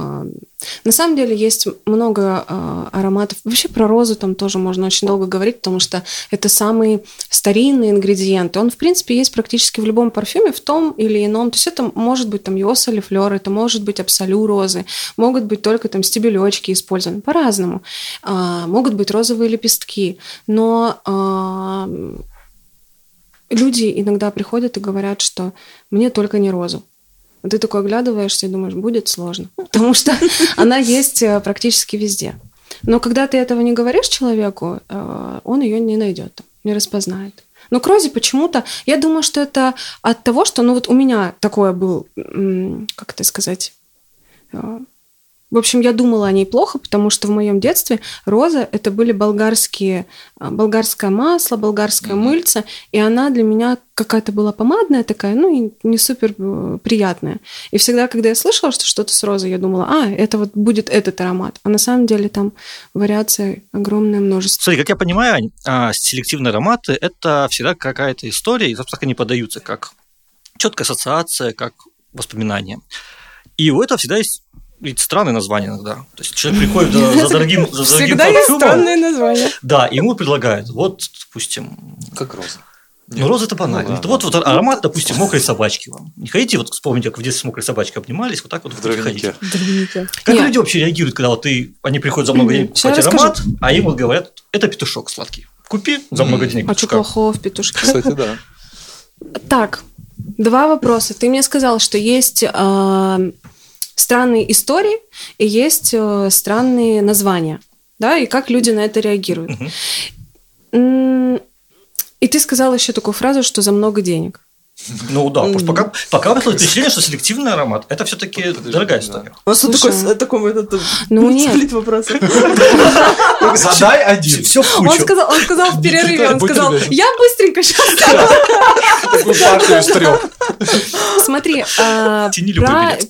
э, на самом деле есть много э, ароматов. Вообще про розу там тоже можно очень долго говорить, потому что это самый старинный ингредиент. Он, в принципе, есть практически в любом парфюме, в том или ином. То есть это может быть там йоса или флёр, это может быть абсолю розы, могут быть только там стебелечки использованы по-разному. А, могут быть розовые лепестки. Но а, люди иногда приходят и говорят, что мне только не розу. Ты такой оглядываешься и думаешь, будет сложно. Потому что она есть э, практически везде. Но когда ты этого не говоришь человеку, э, он ее не найдет, не распознает. Но к розе почему-то, я думаю, что это от того, что, ну вот у меня такое был, как это сказать, э, в общем, я думала о ней плохо, потому что в моем детстве роза это были болгарские, а, болгарское масло, болгарское мыльце, и она для меня какая-то была помадная такая, ну и не супер э, приятная. И всегда, когда я слышала, что что-то с розой, я думала, а, это вот будет этот аромат. А на самом деле там вариаций огромное множество.
Смотри, как я понимаю, Ань, селективные ароматы – это всегда какая-то история, и, собственно, они подаются как четкая ассоциация, как воспоминание. И у этого всегда есть ведь странное название иногда. То есть человек приходит за, за дорогим, за дорогим
Всегда есть
парфюмом,
странные названия.
да, и ему предлагают, вот, допустим,
Как роза.
ну, роза это банально.
Ну,
Это
ладно.
вот, вот аромат, допустим, мокрой собачки вам. Не хотите вот вспомните, как в детстве с мокрой собачкой обнимались, вот так вот
В
ходить?
Дровяники.
Как
Нет.
люди вообще реагируют, когда вот ты, они приходят за много денег покупать
расскажу.
аромат, а им вот говорят, это петушок сладкий. Купи за много денег
А что
петушка.
плохого в петушке?
Кстати, да.
Так, два вопроса. Ты мне сказал, что есть э, странные истории и есть э, странные названия, да, и как люди на это реагируют. М, И ты сказал еще такую фразу, что за много денег.
Ну да, потому что пока, пока вышло впечатление, что селективный аромат это все-таки
Подожди,
дорогая
да.
история.
У нас тут
Слушай,
такой, такой этот,
ну нет.
вопросов.
Задай один.
Все в
Он
кучу.
сказал, он сказал в перерыве, он сказал, я быстренько сейчас
Такую партию из трех.
Смотри, а,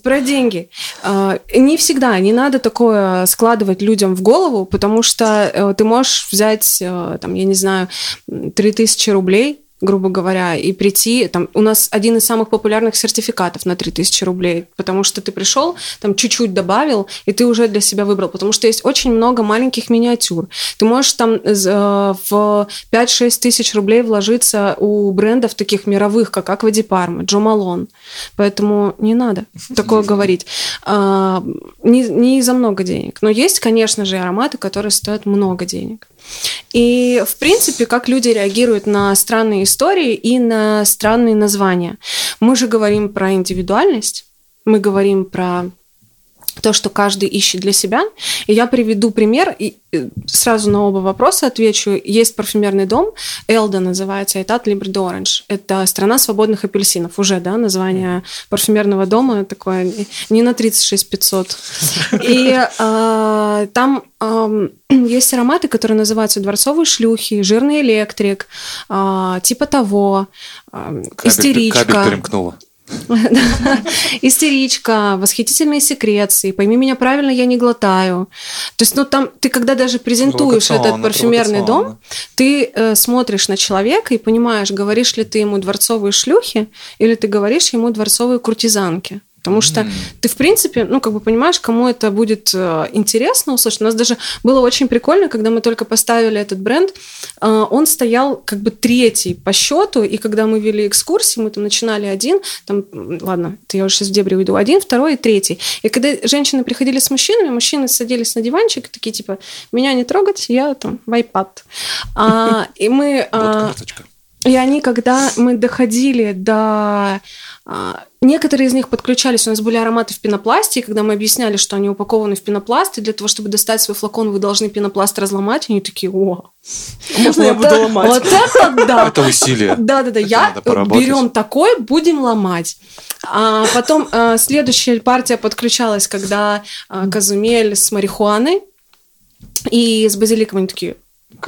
про, деньги. А, Не всегда, не надо такое складывать людям в голову, потому что э, ты можешь взять, э, там, я не знаю, 3000 рублей, грубо говоря, и прийти, там, у нас один из самых популярных сертификатов на 3000 рублей, потому что ты пришел, там, чуть-чуть добавил, и ты уже для себя выбрал, потому что есть очень много маленьких миниатюр. Ты можешь там з- э, в 5-6 тысяч рублей вложиться у брендов таких мировых, как Аква Ди Парма, Джо Малон, поэтому не надо такое говорить. А, не за много денег, но есть, конечно же, ароматы, которые стоят много денег. И, в принципе, как люди реагируют на странные истории и на странные названия. Мы же говорим про индивидуальность, мы говорим про то, что каждый ищет для себя. И я приведу пример, и э, сразу на оба вопроса отвечу. Есть парфюмерный дом, Элда называется, Этат Libre d'Orange. Это страна свободных апельсинов. Уже, да, название парфюмерного дома такое не- на 36 500. И а, там ам, есть ароматы, которые называются дворцовые шлюхи, жирный электрик, а, типа того,
Кабель-
истеричка.
Кабель перемкнула.
Истеричка, восхитительные секреции, пойми меня правильно, я не глотаю. То есть, ну там, ты когда даже презентуешь этот парфюмерный дом, ты э, смотришь на человека и понимаешь, говоришь ли ты ему дворцовые шлюхи или ты говоришь ему дворцовые куртизанки. Потому что
М.
ты, в принципе, ну, как бы понимаешь, кому это будет э, интересно услышать. У нас даже было очень прикольно, когда мы только поставили этот бренд, э, он стоял как бы третий по счету, и когда мы вели экскурсии, мы там начинали один, там, ладно, это я уже сейчас в дебри уйду, один, второй и третий. И когда женщины приходили с мужчинами, мужчины садились на диванчик, и такие, типа, меня не трогать, я там в iPad. А, и мы...
Вот
а,
карточка.
и они, когда мы доходили до... а, Некоторые из них подключались, у нас были ароматы в пенопласте, и когда мы объясняли, что они упакованы в пенопласт, и для того, чтобы достать свой флакон, вы должны пенопласт разломать, они такие, о,
Можно я
вот
буду
это-
ломать?
Вот это да!
Это усилие.
Да, да, да.
Это
Я берем такой, будем ломать. А потом а, следующая партия подключалась, когда а, Казумель с марихуаной и с базиликом они такие.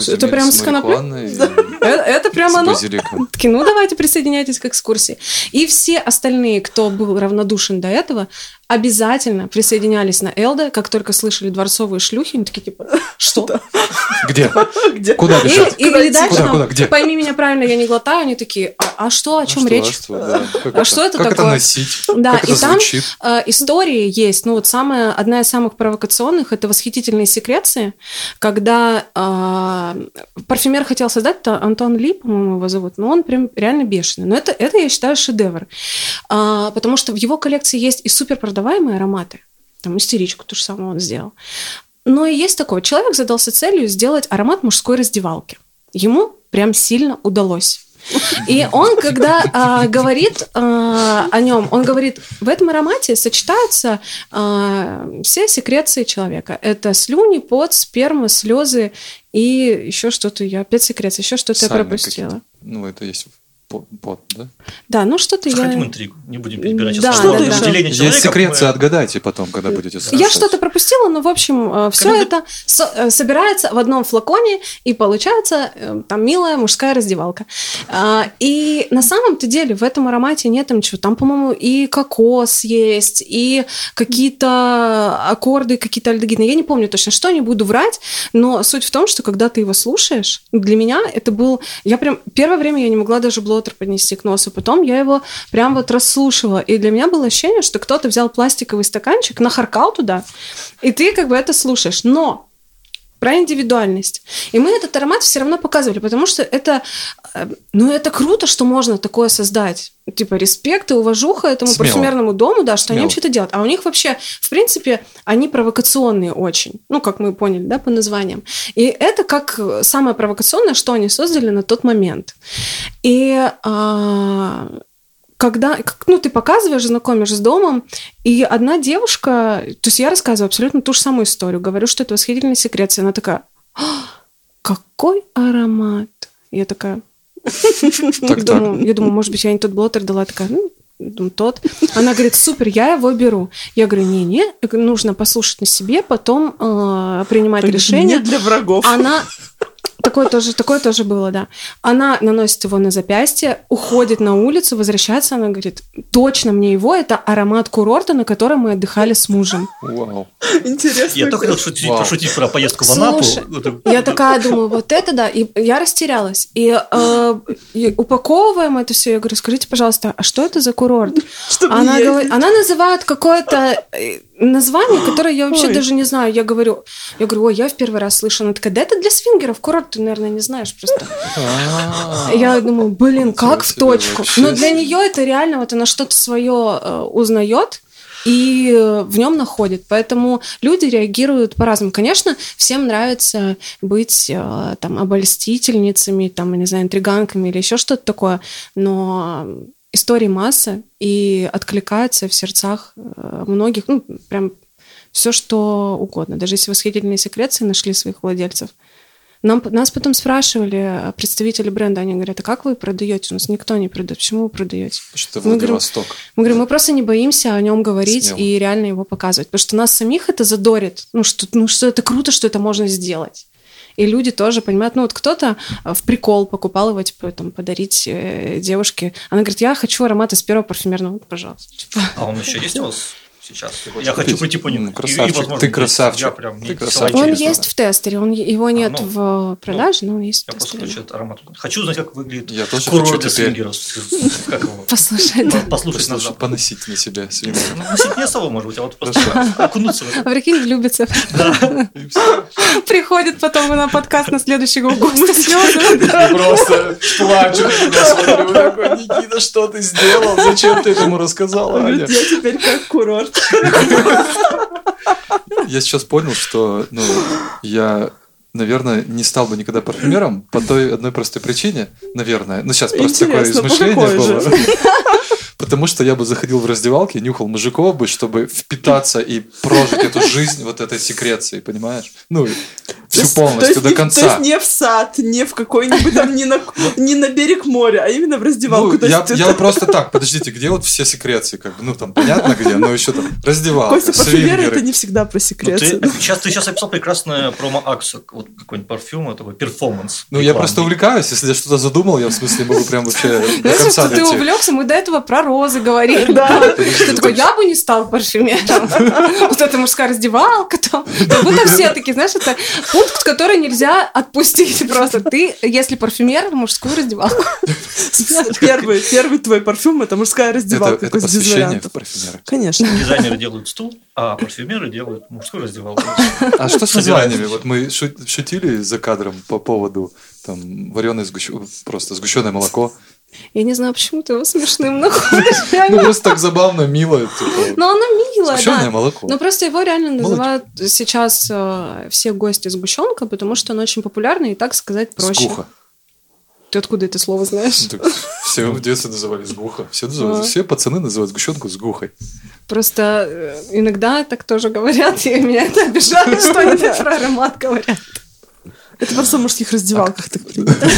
Это прям с конопли? «Э, Это прям
С
оно? Такие, ну давайте присоединяйтесь к экскурсии. И все остальные, кто был равнодушен до этого, обязательно присоединялись на Элде, как только слышали дворцовые шлюхи, они такие типа, что?
Где?
Где?
Куда бежать?
или дальше,
Куда,
там,
куда, где?
пойми меня правильно, я не глотаю, они такие, а, а что, о чем речь?
а что, да. Как
А что это
Как это
такое?
носить?
Да,
Как
и
это
там э, истории есть. Ну, вот самая, одна из самых провокационных – это восхитительные секреции, когда э, парфюмер хотел создать, это Антон Ли, по-моему, его зовут, но он прям реально бешеный. Но это, это я считаю, шедевр. А, потому что в его коллекции есть и суперпродаваемые ароматы. Там истеричку ту же самую он сделал. Но и есть такое. Человек задался целью сделать аромат мужской раздевалки. Ему прям сильно удалось. И он, когда а, говорит а, о нем, он говорит, в этом аромате сочетаются а, все секреции человека. Это слюни, пот, сперма, слезы и еще что-то. Я опять секреции, еще что-то я пропустила.
Ну, это есть пот, да?
Да, ну что-то я...
Сохраним интригу, не будем перебирать.
Да,
Что
да, да.
Есть
человека,
секреции,
мы-
отгадайте потом, когда будете
Я
слушать.
что-то пропустила, но, в общем, все
Комменты-
это со- э, собирается в одном флаконе, и получается э, там милая мужская раздевалка. А, И на самом-то деле в этом аромате нет ничего. Там, по-моему, и кокос есть, и какие-то аккорды, какие-то альдегиды. Я не помню точно, что, не буду врать, но суть в том, что когда ты его слушаешь, для меня это был... Я прям... Первое время я не могла даже блотер поднести к носу, потом я его прям вот расслушивала, и для меня было ощущение, что кто-то взял пластиковый стаканчик, нахаркал туда, и ты как бы это слушаешь. Но про индивидуальность. И мы этот аромат все равно показывали, потому что это, э, ну, это круто, что можно такое создать. Типа респект и уважуха этому
Смело.
парфюмерному дому, да, что они
Смело.
вообще это делают. А у них вообще, в принципе, они провокационные очень. Ну, как мы поняли, да, по названиям. И это как самое провокационное, что они создали на тот момент. И а, когда, ну, ты показываешь, знакомишь с домом, и одна девушка, то есть я рассказываю абсолютно ту же самую историю, говорю, что это восхитительная секреция, она такая, «А, какой аромат? Я такая,
Так,
думаю, я думаю, может быть, я не тот блотер дала, такая, ну, думаю, тот. Она говорит, супер, я его беру. Я говорю, не-не, нужно послушать на себе, потом э, принимать решение.
Не для врагов.
Она Такое тоже, такое тоже было, да. Она наносит его на запястье, уходит на улицу, возвращается, она говорит, точно мне его, это аромат курорта, на котором мы отдыхали с мужем.
Вау.
Интересно.
Я только хотел шутить,
Вау.
пошутить про поездку в Анапу.
Слушай, Я такая думаю, вот это да, и я растерялась. И, э, и упаковываем это все, я говорю, скажите, пожалуйста, а что это за курорт?
Чтобы
Она, говорит, она называет какое-то э, название, которое я вообще
Ой.
даже не знаю. Я говорю, я говорю, ой, я в первый раз слышу. Она такая, да это для свингеров курорт, ты, наверное, не знаешь просто.
А.
Я думаю, блин, как в точку. Но для нее это реально, вот она что-то свое узнает и э, в нем находит. Поэтому люди реагируют по-разному. Конечно, всем нравится быть э, там обольстительницами, там, я не знаю, интриганками или еще что-то такое, но истории масса и откликается в сердцах э, многих, ну, прям все что угодно. Даже если восхитительные секреции нашли своих владельцев. Нам, нас потом спрашивали э, представители бренда, они говорят, а как вы продаете? У нас никто не продает. Почему вы продаете?
Что
Мы говорим. Мы говорим, мы просто не боимся о нем говорить
Смело.
и реально его показывать. Потому что нас самих это задорит. Ну что, ну, что это круто, что это можно сделать. И люди тоже понимают, ну вот кто-то э, в прикол покупал его, типа, там, подарить э, девушке. Она говорит, я хочу аромат из первого парфюмерного, пожалуйста. Типа,
А он еще есть у вас сейчас? Я хочу прийти по нему.
Ну, красавчик. Ты
взять.
красавчик.
Я прям,
Ты красавчик.
Он есть в тестере, он, его нет
ну,
в продаже, но он есть
Я
в
просто хочу этот аромат. Хочу узнать, как выглядит
Я тоже
курорт
хочу
для
теперь.
свингеров. Как его?
Послушай, да.
Послушать на запах.
поносить на себя свинью.
Ну, носить не особо, может быть, а вот просто окунуться.
А прикинь, влюбится.
И.
Приходит потом на подкаст на следующего гостя слезы.
И просто плачу, я смотрю, такой, Никита, что ты сделал? Зачем ты этому рассказала, Аня?
Я теперь как курорт.
Я сейчас понял, что, ну, я, наверное, не стал бы никогда парфюмером по той одной простой причине, наверное. Ну, сейчас просто такое
Интересно, по
измышление было. Потому что я бы заходил в раздевалки, нюхал мужиков бы, чтобы впитаться и прожить эту жизнь вот этой секрецией, понимаешь? Ну, всю полностью
то есть
до
не-
конца.
То есть не в сад, не в какой-нибудь там, не на, не на берег моря, а именно в раздевалку.
Ну, я, я
это-
просто так, подождите, где вот все секреции, как бы, ну, там, понятно где, но еще там раздевалка,
Костя, парфюмеры это не всегда про
Ну,
секреты.
ты, сейчас, ты сейчас описал прекрасную промо-акцию, вот какой-нибудь парфюм, такой перформанс.
Ну, я просто увлекаюсь, если я что-то задумал, я в смысле могу прям вообще до конца
что ты увлекся, мы до этого про розы говорили.
Да.
Ты такой, я бы не стал парфюмером. Вот это мужская раздевалка там. Как будто все такие, знаешь, это пункт, который нельзя отпустить просто. Ты, если парфюмер, мужскую раздевалку.
Первый, первый твой парфюм это мужская
Это,
раздевалка.
это
без
посвящение в парфюмера.
Конечно.
Дизайнеры делают стул, а парфюмеры делают мужскую раздевалку.
А что с названиями? Вот мы шу- шутили за кадром по поводу там вареное сгущ- просто сгущенное молоко.
Я не знаю, почему ты его смешным находишь.
Ну, просто так забавно, мило. Типа,
Но оно
сгущенное
да.
молоко.
Ну, просто его реально называют сейчас э, все гости сгущенка, потому что оно очень популярно и, так сказать, проще.
Сгуха.
Ты откуда это слово знаешь?
Ну, все в детстве называли сгуха. Все, называют-
А.
все пацаны называют сгущенку сгухой.
Просто э, иногда так тоже говорят, и меня это обижает, что они про аромат говорят.
Это просто в мужских раздевалках так принято.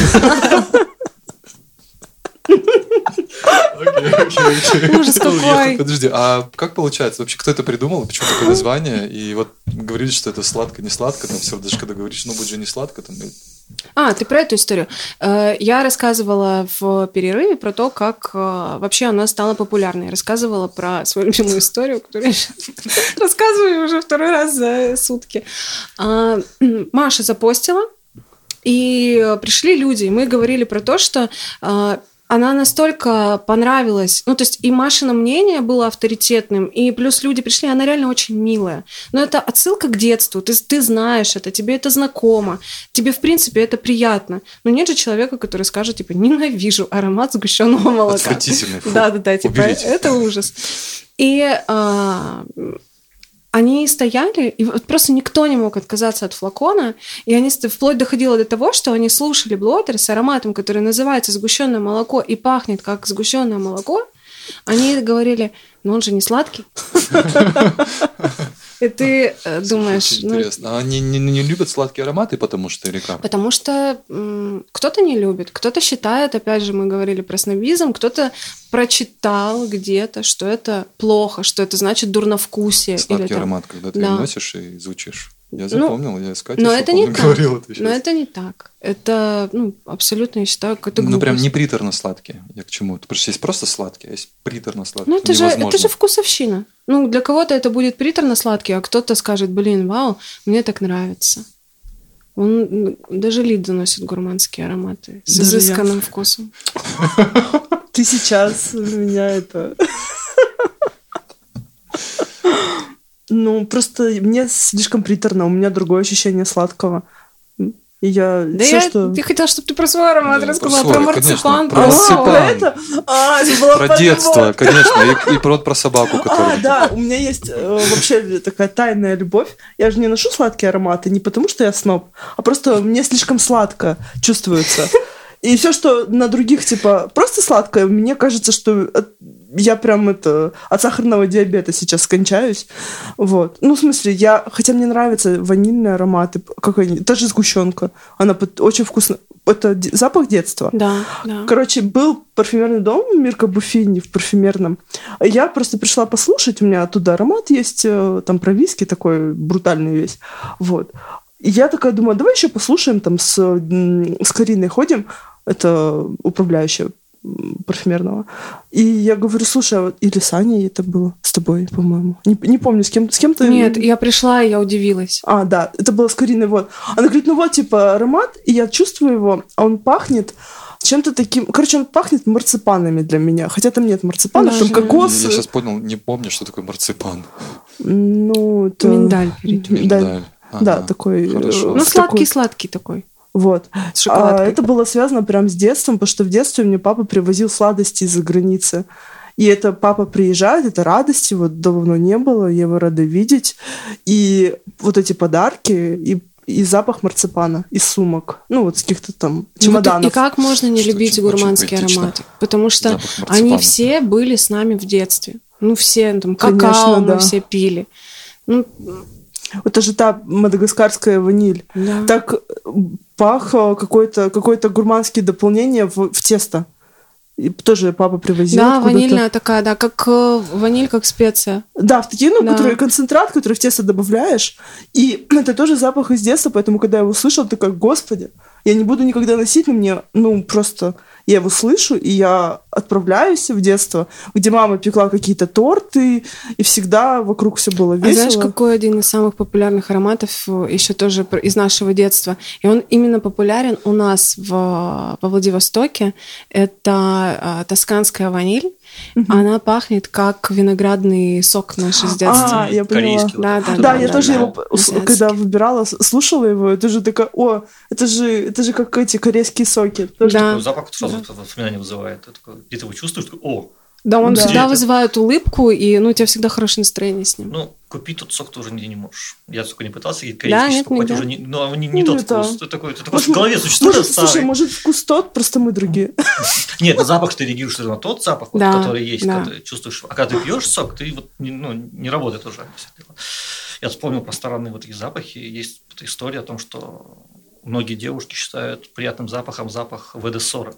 Ужас какой.
Подожди, а как получается? Вообще, кто это придумал? Почему такое название? И вот говорили, что это сладко, не сладко. Там все, даже когда говоришь, ну, будет же не сладко, там,
А, ты про эту историю. Э, Я рассказывала в перерыве про то, как э, вообще она стала популярной. Рассказывала про свою любимую историю, которую я рассказываю уже второй раз за сутки. А, Маша запостила, и пришли люди, и мы говорили про то, что э, она настолько понравилась, ну, то есть и Машина мнение было авторитетным, и плюс люди пришли, она реально очень милая. Но это отсылка к детству, ты, ты знаешь это, тебе это знакомо, тебе, в принципе, это приятно. Но нет же человека, который скажет, типа, ненавижу аромат сгущенного молока.
Отвратительный.
Да-да-да, типа,
Уберите.
это ужас. И а, они стояли, и вот просто никто не мог отказаться от флакона, и они вплоть доходило до того, что они слушали блотер с ароматом, который называется сгущенное молоко и пахнет как сгущенное молоко. Они говорили, но он же не сладкий. И ты э, думаешь, ну,
интересно. А они не, не любят сладкие ароматы, потому что или как?
Потому что кто-то не любит, кто-то считает, опять же, мы говорили про снобизм, кто-то прочитал где-то, что это плохо, что это значит дурновкусие.
Сладкий
или там-
аромат, когда ты
Да.
носишь и звучишь. Я
Ну,
запомнил, я искать.
Но это не так.
говорил это
Но это не так. Это, ну, абсолютно, я считаю, какая-то
Ну, прям не приторно сладкие. Я к чему? Потому что есть просто сладкие, а есть приторно сладкие.
Ну, это же, это же вкусовщина. Ну, для кого-то это будет приторно-сладкий, а кто-то скажет, блин, вау, мне так нравится. Он даже Лид заносит гурманские ароматы с
Даже я.
изысканным вкусом.
Ты сейчас меня это... Ну, просто мне слишком приторно, у меня другое ощущение сладкого. И я
Да
всё,
я,
что...
ты хотела, чтобы ты про свой аромат
Да,
рассказала,
про
про
свой,
марципан.
конечно, про
А,
марципан.
про это? А, это было
Про детство, конечно, и, и про, про собаку,
А,
которая...
да, у меня есть э, вообще такая тайная любовь. Я же не ношу сладкие ароматы не потому, что я сноб, а просто мне слишком сладко чувствуется. И все, что на других, типа, просто сладкое, мне кажется, что от- я прям это от сахарного диабета сейчас скончаюсь. Вот. Ну, в смысле, я, хотя мне нравятся ванильные ароматы, как они, даже сгущенка. Она под- очень вкусно. Это де- запах детства.
Да, да.
Короче, был парфюмерный дом Мирка Буфини в парфюмерном. Я просто пришла послушать, у меня оттуда аромат есть, э, там про виски такой брутальный весь. Вот. И я такая думаю, давай еще послушаем, там с, с Кариной ходим, это управляющая парфюмерного. И я говорю, слушай, а вот или с Аней это было с тобой, по-моему. Не, не помню, с кем, с кем-то.
Нет, я пришла, и я удивилась.
А, да, это было с Кариной, вот. Она говорит, ну вот, типа, аромат, и я чувствую его, а он пахнет чем-то таким... Короче, он пахнет марципанами для меня. Хотя там нет марципана, там
Даже-
кокос.
Я сейчас понял, не помню, что такое марципан.
Ну, это...
Миндаль.
Да,
Миндаль.
да,
Ага.
такой... э,
Хорошо.
Ну, сладкий-сладкий такой,
Вот.
с шоколадкой.
А это было связано прям с детством, потому что в детстве мне папа привозил сладости из-за границы. И это папа приезжает, это радость, его давно не было, я его рада видеть. И вот эти подарки, и, и запах марципана, из сумок, ну вот с каких-то там
Ну, вот
чемоданов.
И как можно не
Что
любить
очень- очень
гурманские
поэтично.
ароматы? Потому что они все были с нами в детстве. Ну, все, там,
Конечно,
какао мы
да.
все пили. Ну,
Это же та мадагаскарская ваниль.
Да.
Так э, пах э, какое-то какое-то гурманское дополнение в, в тесто. И тоже папа привозил.
Да, ванильная такая, да, как э, ваниль, как специя.
Да, в такие, ну,
Да.
которые концентрат, который в тесто добавляешь. И это тоже запах из детства, поэтому, когда я его услышала, ты как, господи, я не буду никогда носить, но мне, ну, просто я его слышу, и я отправляюсь в детство, где мама пекла какие-то торты, и всегда вокруг все было
А
весело.
знаешь, какой один из самых популярных ароматов еще тоже из нашего детства? И он именно популярен у нас в, во Владивостоке. Это а, тосканская ваниль. Она пахнет как виноградный сок наш из детства.
А, я поняла.
Корейский.
Да,
вот
да,
этот.
Да, я тоже
да.
его,
Азиатский.
когда выбирала, слушала его, это же такая, о, это же, это же как эти корейские соки. Тоже
Да.
Такой запах сразу воспоминание вызывает. Ты такой, Где ты его чувствуешь? Такой, О,
Да, он
Да.
всегда
Это-
вызывает улыбку, и ну, у тебя всегда хорошее настроение с ним.
ну, купить тот сок ты уже нигде не можешь. Я только не пытался, и
Да,
корейский
нет,
покупать
нигде.
уже не, ну, не, не
Ну,
тот
это-
вкус. Ты такой, ты такой
Может,
в голове существует
Может,
старый.
слушай, может вкус тот, просто мы другие.
Нет, на запах ты реагируешь на тот запах, вот,
Да,
который есть,
да.
когда ты чувствуешь. А когда ты пьешь сок, ты вот не, ну, не работает уже. Я вспомнил про странные вот такие запахи. Есть история о том, что многие девушки считают приятным запахом запах ВД-40.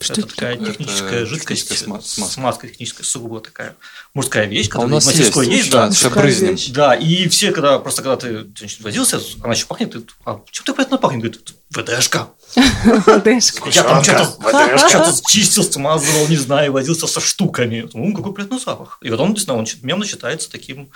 Что
это
это
такая
такое?
техническая
Это
жидкость,
техническая сма- смазка.
смазка техническая, сугубо такая мужская вещь,
А у
которая
нас
в мастерской
есть,
есть,
да,
вещь.
Да, и все, когда просто когда ты значит, возился, она еще пахнет, ты, а чем ты приятно пахнет? Говорит, ВДшка. Я там что-то, чистил, смазывал, не знаю, возился со штуками. Ну, какой приятный запах. И вот он, действительно, он мемно считается таким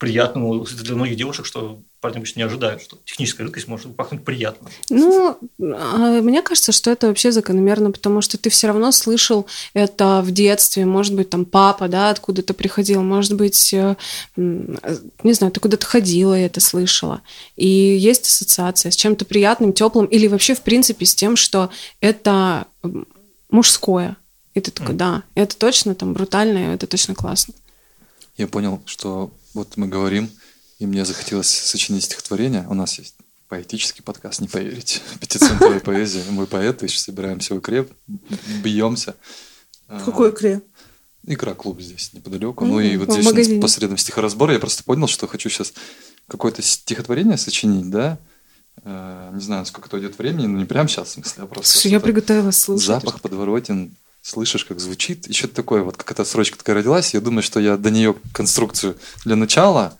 приятным ну, для многих девушек, что парни обычно не ожидают, что техническая жидкость может пахнуть приятно.
Ну, а, мне кажется, что это вообще закономерно, потому что ты все равно слышал это в детстве, может быть, там папа, да, откуда-то приходил, может быть, э, не знаю, ты куда-то ходила и это слышала. И есть ассоциация с чем-то приятным, теплым, или вообще, в принципе, с тем, что это мужское. И ты такой, да, это точно там брутально, это точно классно.
Я понял, что вот мы говорим, и мне захотелось сочинить стихотворение. У нас есть поэтический подкаст, не поверите. Пятицентовая поэзия. Мы поэты, сейчас собираемся в икре, бьемся.
В какой икре?
Игра-клуб здесь неподалеку. Ну и вот здесь
магазине.
стихоразбора я просто понял, что хочу сейчас какое-то стихотворение сочинить, да? Э, Не знаю, сколько это идет времени, но не прямо сейчас, в смысле, а просто...
Слушай, я приготовилась слушать.
Запах подворотен, слышишь, как звучит. И что-то такое, вот как эта строчка такая родилась, я думаю, что я до нее конструкцию для начала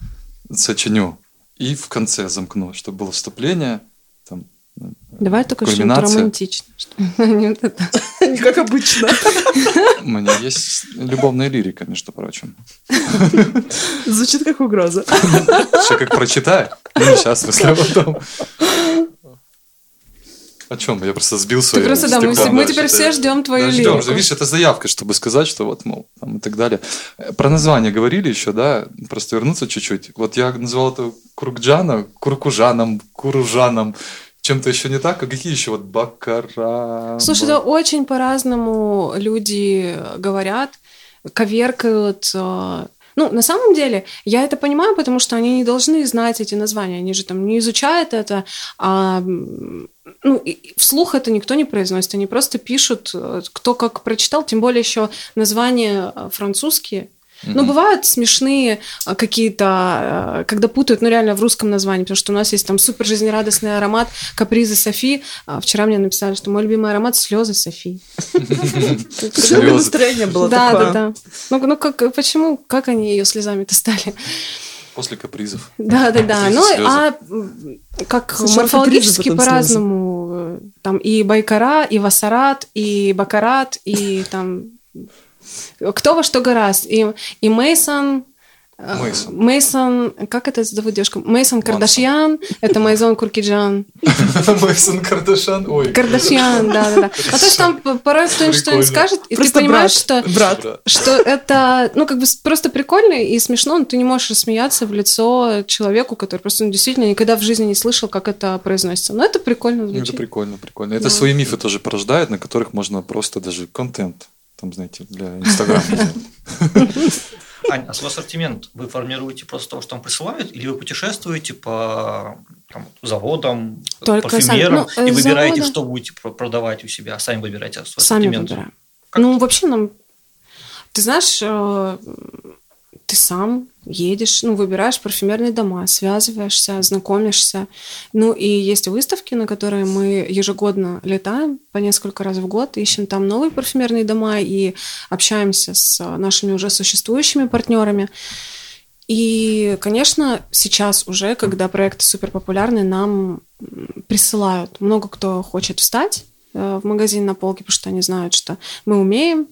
сочиню и в конце замкну, чтобы было вступление, там,
Давай только что-нибудь романтичное. не
как обычно.
у меня есть любовная лирика, между прочим.
Звучит как угроза.
Сейчас как прочитаю, ну сейчас, а потом. О чем? Я просто сбил
Ты
свою
просто, да, мы, мы теперь все ждем твою
Да,
лирику.
ждем же. Видишь, это заявка, чтобы сказать, что вот, мол, там и так далее. Э, Про название говорили еще, да? Просто вернуться чуть-чуть. Вот я называл это Куркджана, Куркужаном, Куружаном. Чем-то еще не так? А какие еще вот Бакара?
Слушай, да, очень по-разному люди говорят, коверкают. Ну, на самом деле, я это понимаю, потому что они не должны знать эти названия, они же там не изучают это, а ну, и- вслух это никто не произносит, они просто пишут, э, кто как прочитал, тем более еще названия э, французские. Ну, бывают смешные а, какие-то, а, когда путают, ну, реально в русском названии, потому что у нас есть там супер жизнерадостный аромат капризы Софи. А вчера мне написали, что мой любимый аромат слезы Софи.
Слёзы.
настроение было
Да, да, да. Ну, ну как, почему, как они ее слезами-то стали?
После капризов.
Да, да, да. Ну,
слезы.
а как
Сначала
морфологически по-разному. э, Там и Байкара, и Васарат, и Бакарат, и там кто во что гораст. И, и Мейсон, э,
Мейсон.
Мейсон, как это зовут девушку? Мейсон Кардашьян, это Майзон Куркиджан.
Мейсон Кардашан. Ой.
Кардашьян, да, да, да. А то, что там порой кто-нибудь что-нибудь скажет, и ты понимаешь, что что это, ну, как бы просто прикольно и смешно, но ты не можешь рассмеяться в лицо человеку, который просто ну, действительно никогда в жизни не слышал, как это произносится. Но это прикольно
Ну, Это
звучит.
прикольно, прикольно. Это свои мифы тоже порождает, на которых можно просто даже контент, там, знаете, для Инстаграма.
Ань, а свой ассортимент вы формируете просто того, что вам присылают, или вы путешествуете по там, заводам,
Только
парфюмерам
сами. Ну,
и
э,
выбираете,
завода-
что будете про- продавать у себя, сами выбираете свой
Сами
ассортимент?
выбираем.
Как
Ну, вообще нам... Ты знаешь, э, ты сам едешь, ну, выбираешь парфюмерные дома, связываешься, знакомишься. Ну, и есть выставки, на которые мы ежегодно летаем по несколько раз в год, ищем там новые парфюмерные дома и общаемся с нашими уже существующими партнерами. И, конечно, сейчас уже, когда проекты супер популярны, нам присылают. Много кто хочет встать э, в магазин на полке, потому что они знают, что мы умеем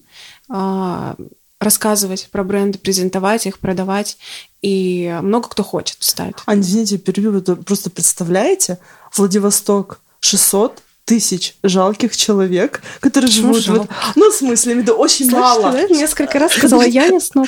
а, рассказывать про бренды, презентовать их, продавать. И много кто хочет встать.
А, извините, перебью, вы просто представляете, Владивосток 600 тысяч жалких человек, которые
Почему
живут... Вот, ну, в смысле, да очень
Слышишь,
мало.
да? Несколько раз сказала, я не
знаю.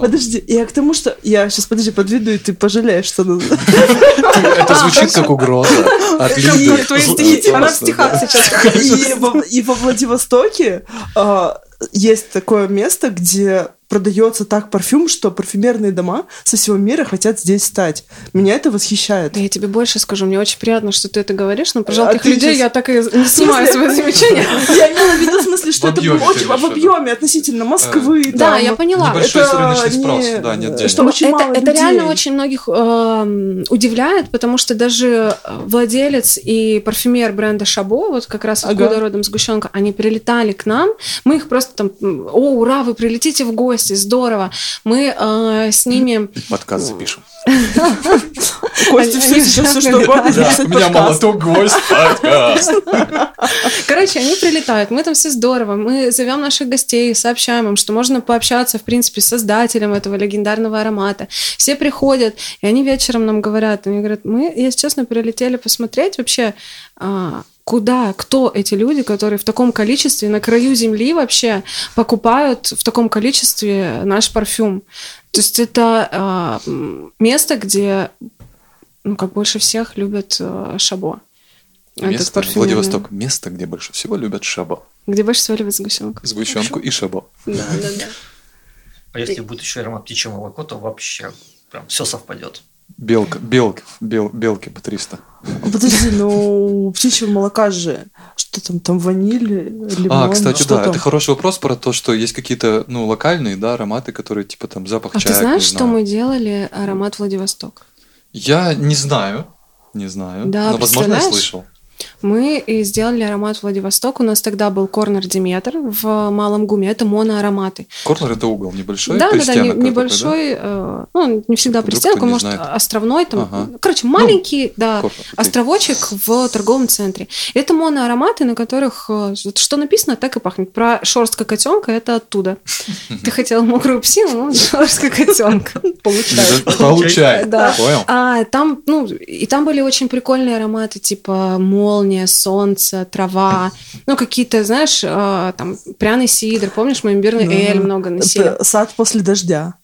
Подожди, я к тому, что... Я сейчас, подожди, подведу, и ты пожалеешь, что... ну,
Это звучит как угроза от Лиды.
твои
Просто,
стихи, она в стихах сейчас.
И во, и во Владивостоке а, есть такое место, где продается так парфюм, что парфюмерные дома со всего мира хотят здесь стать. Меня это восхищает.
Да я тебе больше скажу, мне очень приятно, что ты это говоришь, но про
А
жалких
ты
людей
сейчас-
я так и не снимаю свои замечания.
Я имела в виду в смысле, что это очень в объеме относительно Москвы.
Да,
там.
я поняла.
Это
рыночный спрос,
не-
да, нет денег.
что очень
это, реально очень многих эм, удивляет, потому что даже э, владелец и парфюмер бренда Шабо, вот как раз откуда родом сгущенка, они прилетали к нам, мы их просто там, о, ура, вы прилетите в гости, здорово. Мы э, с ними...
Подкаст запишем.
Костя, все сейчас все что угодно.
Да,
записать подкаст.
гость подкаст.
Короче, они прилетают, мы там все здорово, мы зовем наших гостей, сообщаем им, что можно пообщаться, в принципе, с создателем этого легендарного аромата. Все приходят, и они вечером нам говорят, они говорят, мы, если честно, прилетели посмотреть вообще, а, куда, кто эти люди, которые в таком количестве на краю земли вообще покупают в таком количестве наш парфюм. То есть это м, место, где ну, как больше всех любят а, Шабо.
Место,
парфюмерный.
Владивосток, место, где больше всего любят шабо.
Где больше всего любят сгущенку.
Сгущенку и шабо.
Да, да, да.
А если будет еще аромат птичьего молока, то вообще прям все совпадет.
Белка, белки, бел, белки по 300.
Подожди, ну у птичьего молока же что там, там ваниль, лимон,
А, кстати,
что
да,
там?
это хороший вопрос про то, что есть какие-то, ну, локальные, да, ароматы, которые, типа, там, запах
А
чая.
ты знаешь, что мы делали аромат Владивосток?
Я не знаю, не знаю,
Да,
но, возможно, я слышал.
Мы и сделали аромат Владивосток. У нас тогда был корнер Диметр в Малом Гуме. Это моноароматы.
Корнер – это угол небольшой,
да, да, да, не-
какой-то, да?
небольшой, э, ну, не всегда
Вдруг не
может,
знает.
островной, там,
Ага.
короче, маленький, да,
Корнер, окей.
островочек в торговом центре. Это моноароматы, на которых э, что написано, так и пахнет. Про шорстка котенка это оттуда. Ты хотела мокрую псину, ну, шорстка котенка.
Получается.
Получай.
Да.
Понял?
А там, ну, и там были очень прикольные ароматы, типа молния, солнце, трава, ну, какие-то, знаешь, э, там, пряный сидр, помнишь, мы имбирный эль много носили.
Сад после дождя.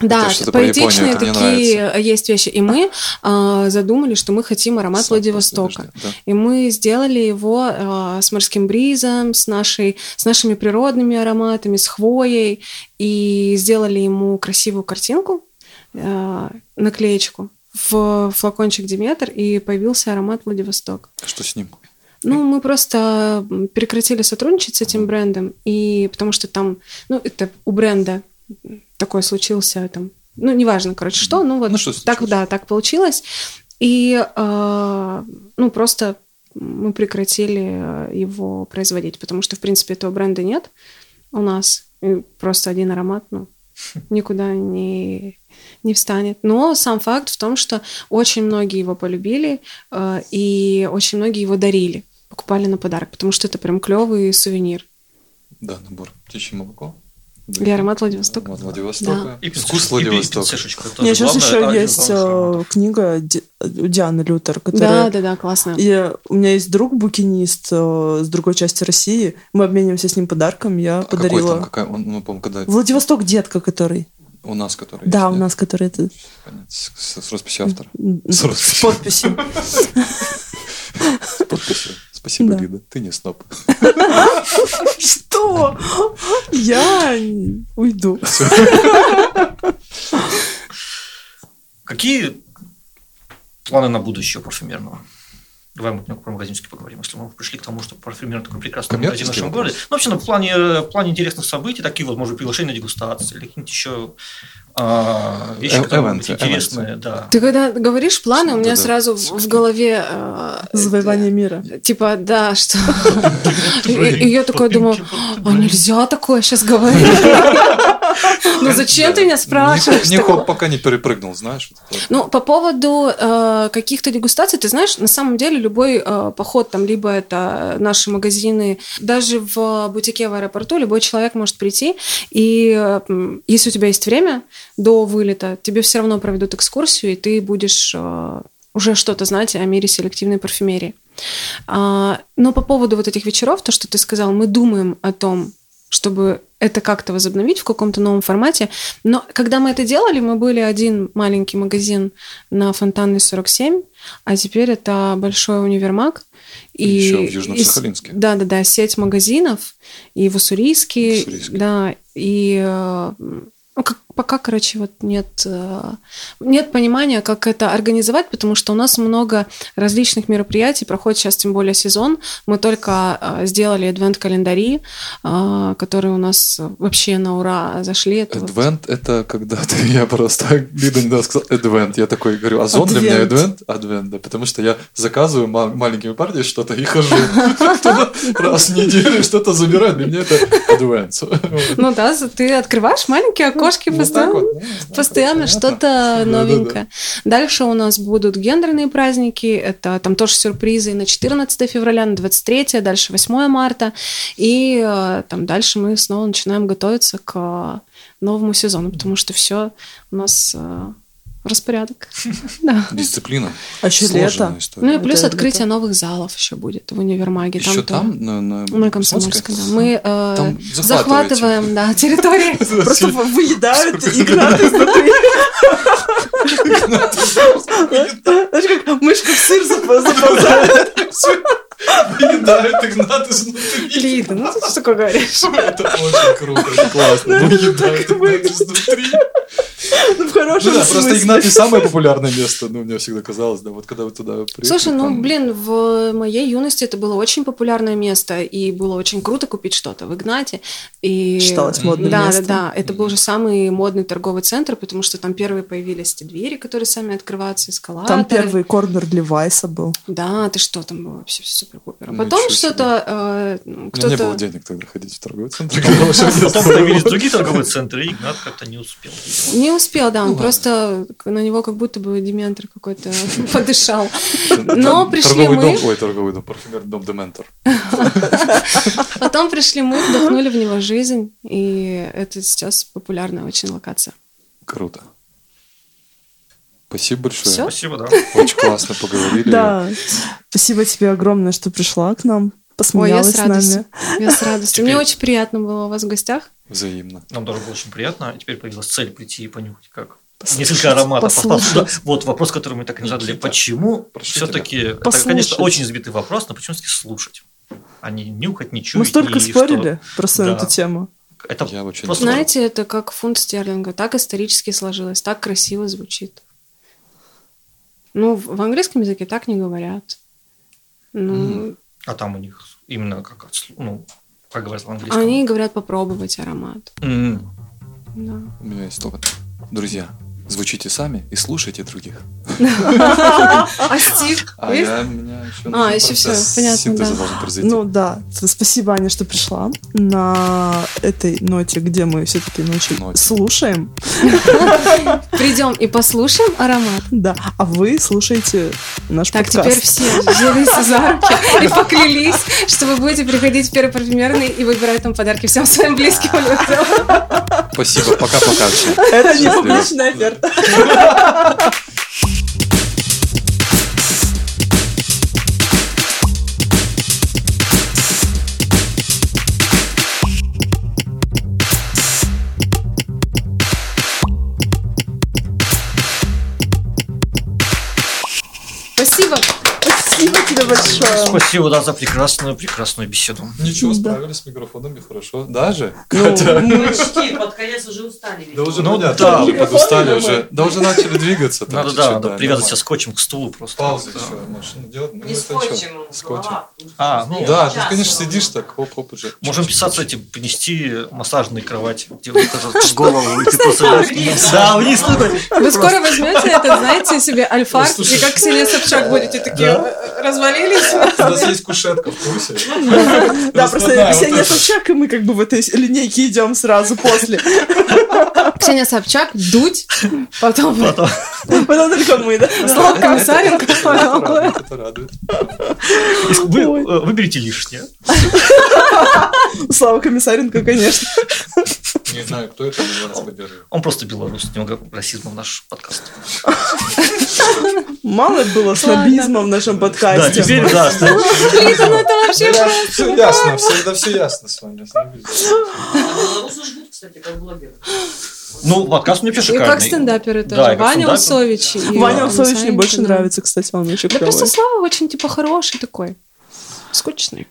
Да,
Это
поэтичные
Японию,
такие есть вещи. И мы а, задумали, что мы хотим аромат
Сад
Владивостока.
дождя, да.
И мы сделали его а, с морским бризом, с, нашей, с нашими природными ароматами, с хвоей. И сделали ему красивую картинку, а, наклеечку в флакончик Диметр, и появился аромат Владивосток.
Что с ним?
Ну, мы просто прекратили сотрудничать с этим брендом, и потому что там, ну, это у бренда такое случился, там, ну, неважно, короче, что, ну, вот
Ну, что
так, да, так получилось. И, э, ну, просто мы прекратили э, его производить, потому что, в принципе, этого бренда нет у нас. И просто один аромат, ну, никуда не, не встанет. Но сам факт в том, что очень многие его полюбили, э, и очень многие его дарили, покупали на подарок, потому что это прям клевый сувенир.
Да, набор птичье молоко.
И аромат Владивостока.
Аромат Владивостока.
Да.
И
Вкус
и
Владивостока.
тоже
Нет, сейчас
главное,
еще
из
есть
ароматов.
книга Ди- у Дианы Лютер,
Да,
которая...
да, да, классно.
И у меня есть друг букинист э, с другой части России. Мы обмениваемся с ним подарком. Я
А какой
подарила.
там, какая, он, ну, помню, когда
Владивосток детка, который.
У нас, который
Да,
есть,
у нас, который это
С, с- с росписью автора. С
с подписью.
С подписью. Спасибо,
Да.
Лида. Ты не сноб.
Что? Я уйду.
Какие планы на будущее парфюмерного? Давай мы про магазинчики поговорим, если мы пришли к тому, что парфюмер такой прекрасный магазин в нашем
вопрос.
городе. Ну, вообще, ну, в плане, в плане интересных событий, такие вот, может, приглашения на дегустации или какие-нибудь еще а, вещи,
Э-
которые
эвенты,
интересные. Да.
Ты когда говоришь планы, у меня
Да-да.
сразу в в голове... э,
Завоевание мира.
Типа, да, что... И я такое думаю, а нельзя такое сейчас говорить. Ну зачем ты меня спрашиваешь?
Не хоп, пока не перепрыгнул, знаешь.
Ну, по поводу э, каких-то дегустаций, ты знаешь, на самом деле любой э, поход, там, либо это наши магазины, даже в бутике в аэропорту, любой человек может прийти, и э, если у тебя есть время до вылета, тебе все равно проведут экскурсию, и ты будешь э, уже что-то знать о мире селективной парфюмерии. А, но по поводу вот этих вечеров, то, что ты сказал, мы думаем о том, чтобы это как-то возобновить в каком-то новом формате. Но когда мы это делали, мы были один маленький магазин на Фонтанной 47, а теперь это большой универмаг.
И ещё в Южно-Сахалинске.
Да, да, да, сеть магазинов и в Уссурийске,
Уссурийске.
да, и э, пока, короче, вот нет, э, нет понимания, как это организовать, потому что у нас много различных мероприятий, проходит сейчас тем более сезон. Мы только э, сделали адвент-календари, э, которые у нас вообще на ура зашли. Это вот-
Адвент это когда ты, я просто, Лида недавно сказал адвент, я такой говорю, озон для меня
Адвент.
адвент, да, потому что я заказываю ма- маленькими партиями что-то и хожу раз в неделю что-то забираю, для меня это адвент.
Ну да, ты открываешь маленькие окошки постоянно.
вот. Ну,
Постоянно что-то новенькое. Дальше у нас будут гендерные праздники. Это там тоже сюрпризы на 14 февраля, на 23, дальше 8 марта. И э, там дальше мы снова начинаем готовиться к новому сезону, потому что все у нас э, распорядок. Да.
Дисциплина.
А еще лето.
история.
Ну и плюс
Это-
открытие новых залов еще будет в универмаге.
Еще
то-
там, на, на
На Комсомольской, да. Мы э,
Там
захватываем, да, территории.
Просто выедают Игнат изнутри. Знаешь, как мышка в сыр зап- заползает.
Выедает Игнат изнутри.
Лида, ну ты что говоришь?
Это очень круто, это классно. Выедает Игнат изнутри.
Ну, в хорошем
Ну да, просто
смысле.
Игнат не самое популярное место, ну, мне всегда казалось, да, вот когда вы туда приехали.
Слушай, ну,
там-
блин, в моей юности это было очень популярное место, и было очень круто купить что-то в Игнате. И...
Считалось модным
да,
местом.
Да, да, Это был же самый модный торговый центр, потому что там первые появились эти двери, которые сами открываются, эскалаторы.
Там первый корнер для Вайса был.
Да, ты что, там было вообще супер-пупер. А
Ничего
Потом что-то... э,
У меня не
кто-то...
было денег тогда ходить в торговый центр.
Потом появились другие торговые центры, и Игнат как-то не успел.
Не успел, да, он
Ну,
просто на него как будто бы дементор какой-то подышал. Но пришли
торговый
мы.
дом, ой, торговый дом, парфюмерный дом Дементор.
Потом пришли мы, вдохнули в него жизнь, и это сейчас популярная очень локация.
Круто. Спасибо большое.
Всё?
Спасибо, да.
Очень классно поговорили.
Да. Спасибо тебе огромное, что пришла к нам.
Ой, я
Посмеялась
с
с нами.
Я с радостью. Мне очень приятно было у вас в гостях.
Взаимно.
Нам тоже было очень приятно. Теперь появилась цель прийти и понюхать, как
Послушать,
несколько ароматов.
послушать.
осталось. Вот вопрос, который мы так и не задали. Почему все-таки, это, конечно, очень избитый вопрос, но почему все-таки слушать? А не нюхать, не чуять.
Мы столько
и
спорили просто на
Да.
эту тему.
что- Это
Я очень
просто
Знаете, это как фунт стерлинга. Так исторически сложилось, так красиво звучит. Ну, в английском языке так не говорят. Ну,
А там у них именно как, ну, как говорят в английском.
они говорят попробовать аромат.
М.
Да.
У меня есть слоган. Друзья, звучите сами и слушайте других.
А Стив?
А я, меня еще
А, еще всё, понятно, да.
Ну да, спасибо, Аня, что пришла на этой ноте, где мы все-таки ночью слушаем.
Придем и послушаем аромат.
Да, а вы слушаете наш
Так,
подкаст.
теперь все взялись за руки и поклялись, что вы будете приходить в первый парфюмерный и выбирать там подарки всем своим близким людям.
Спасибо, пока-пока.
Это не публичная оферта.
Спасибо.
Спасибо. Тебе большое.
Спасибо, да, за прекрасную, прекрасную беседу.
Ничего,
Да.
справились с микрофонами хорошо. Даже?
Ну,
Хотя...
мы-
Почти, под конец уже устали.
Да уже
Ну,
понятно,
да.
уже подустали уже. Да уже начали двигаться.
Надо,
чуть-чуть,
да, надо привязать себя скотчем к стулу просто.
Паузы
Да.
еще можешь ну, делать. Ну,
Не
это
скотчем?
Скотчем.
А, ну,
Да, ты, конечно,
ровно.
сидишь так, хоп-хоп уже.
Можем писаться эти, принести массажные кровати, где вот это голову, и ты просто... Да, вниз такой.
Вы скоро возьмете этот, знаете, себе альфар, и как Ксения Собчак будете такие э, развалились.
У нас есть кушетка в курсе.
Да, просто Ксения. Собчак, и мы как бы в этой линейке идем сразу после.
Ксения Собчак, дуть, потом
Потом.
Потом только мы, да?
Слава Комиссаренко,
Это
потом
радует, это радует.
Вы выберите лишнее.
Слава Комиссаренко, конечно.
Не знаю, кто это, но я нас поддерживаю.
Он просто белорус, немного расизма в наш подкаст.
Мало было снобизма в нашем
Да,
подкасте.
теперь, да,
Блин, ну это вообще
Все ясно, всегда все ясно с вами.
А белорусы ждут, кстати, как блогеры.
Ну, подкаст мне вообще
И как
шикарный.
стендаперы тоже.
Да,
Ваня. Усович. и
Ваня Усович мне больше
да.
нравится, кстати, он очень
Да просто
клевый.
Слава очень, типа, хороший такой. Скучный.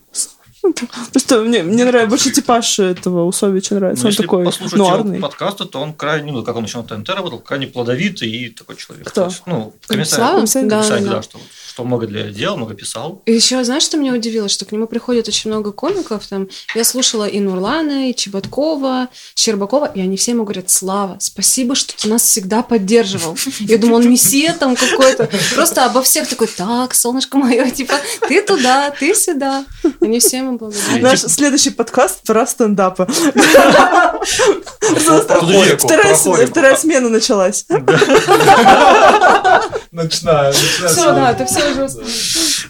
Просто мне, мне нравится больше типаж этого Усовича нравится.
Ну,
Он
если
такой
послушать его
нуарный.
подкасты, то он крайне, ну, как он еще на ТНТ работал, крайне плодовитый и такой человек.
Кто?
Ну, комиссар.
Да,
комиссар,
да,
да,
да.
что, что много для дел, много писал.
И еще, знаешь, что меня удивило? Что к нему приходит очень много комиков. Там, я слушала и Нурлана, и Чеботкова, Щербакова, и они все ему говорят, Слава, спасибо, что ты нас всегда поддерживал. Я думаю, он мессия там какой-то. Просто обо всех такой, так, солнышко мое, типа, ты туда, ты сюда. Они все ему благодарны.
Наш следующий подкаст про стендапы. Вторая, смена началась.
Ночная
Все, да, это все уже...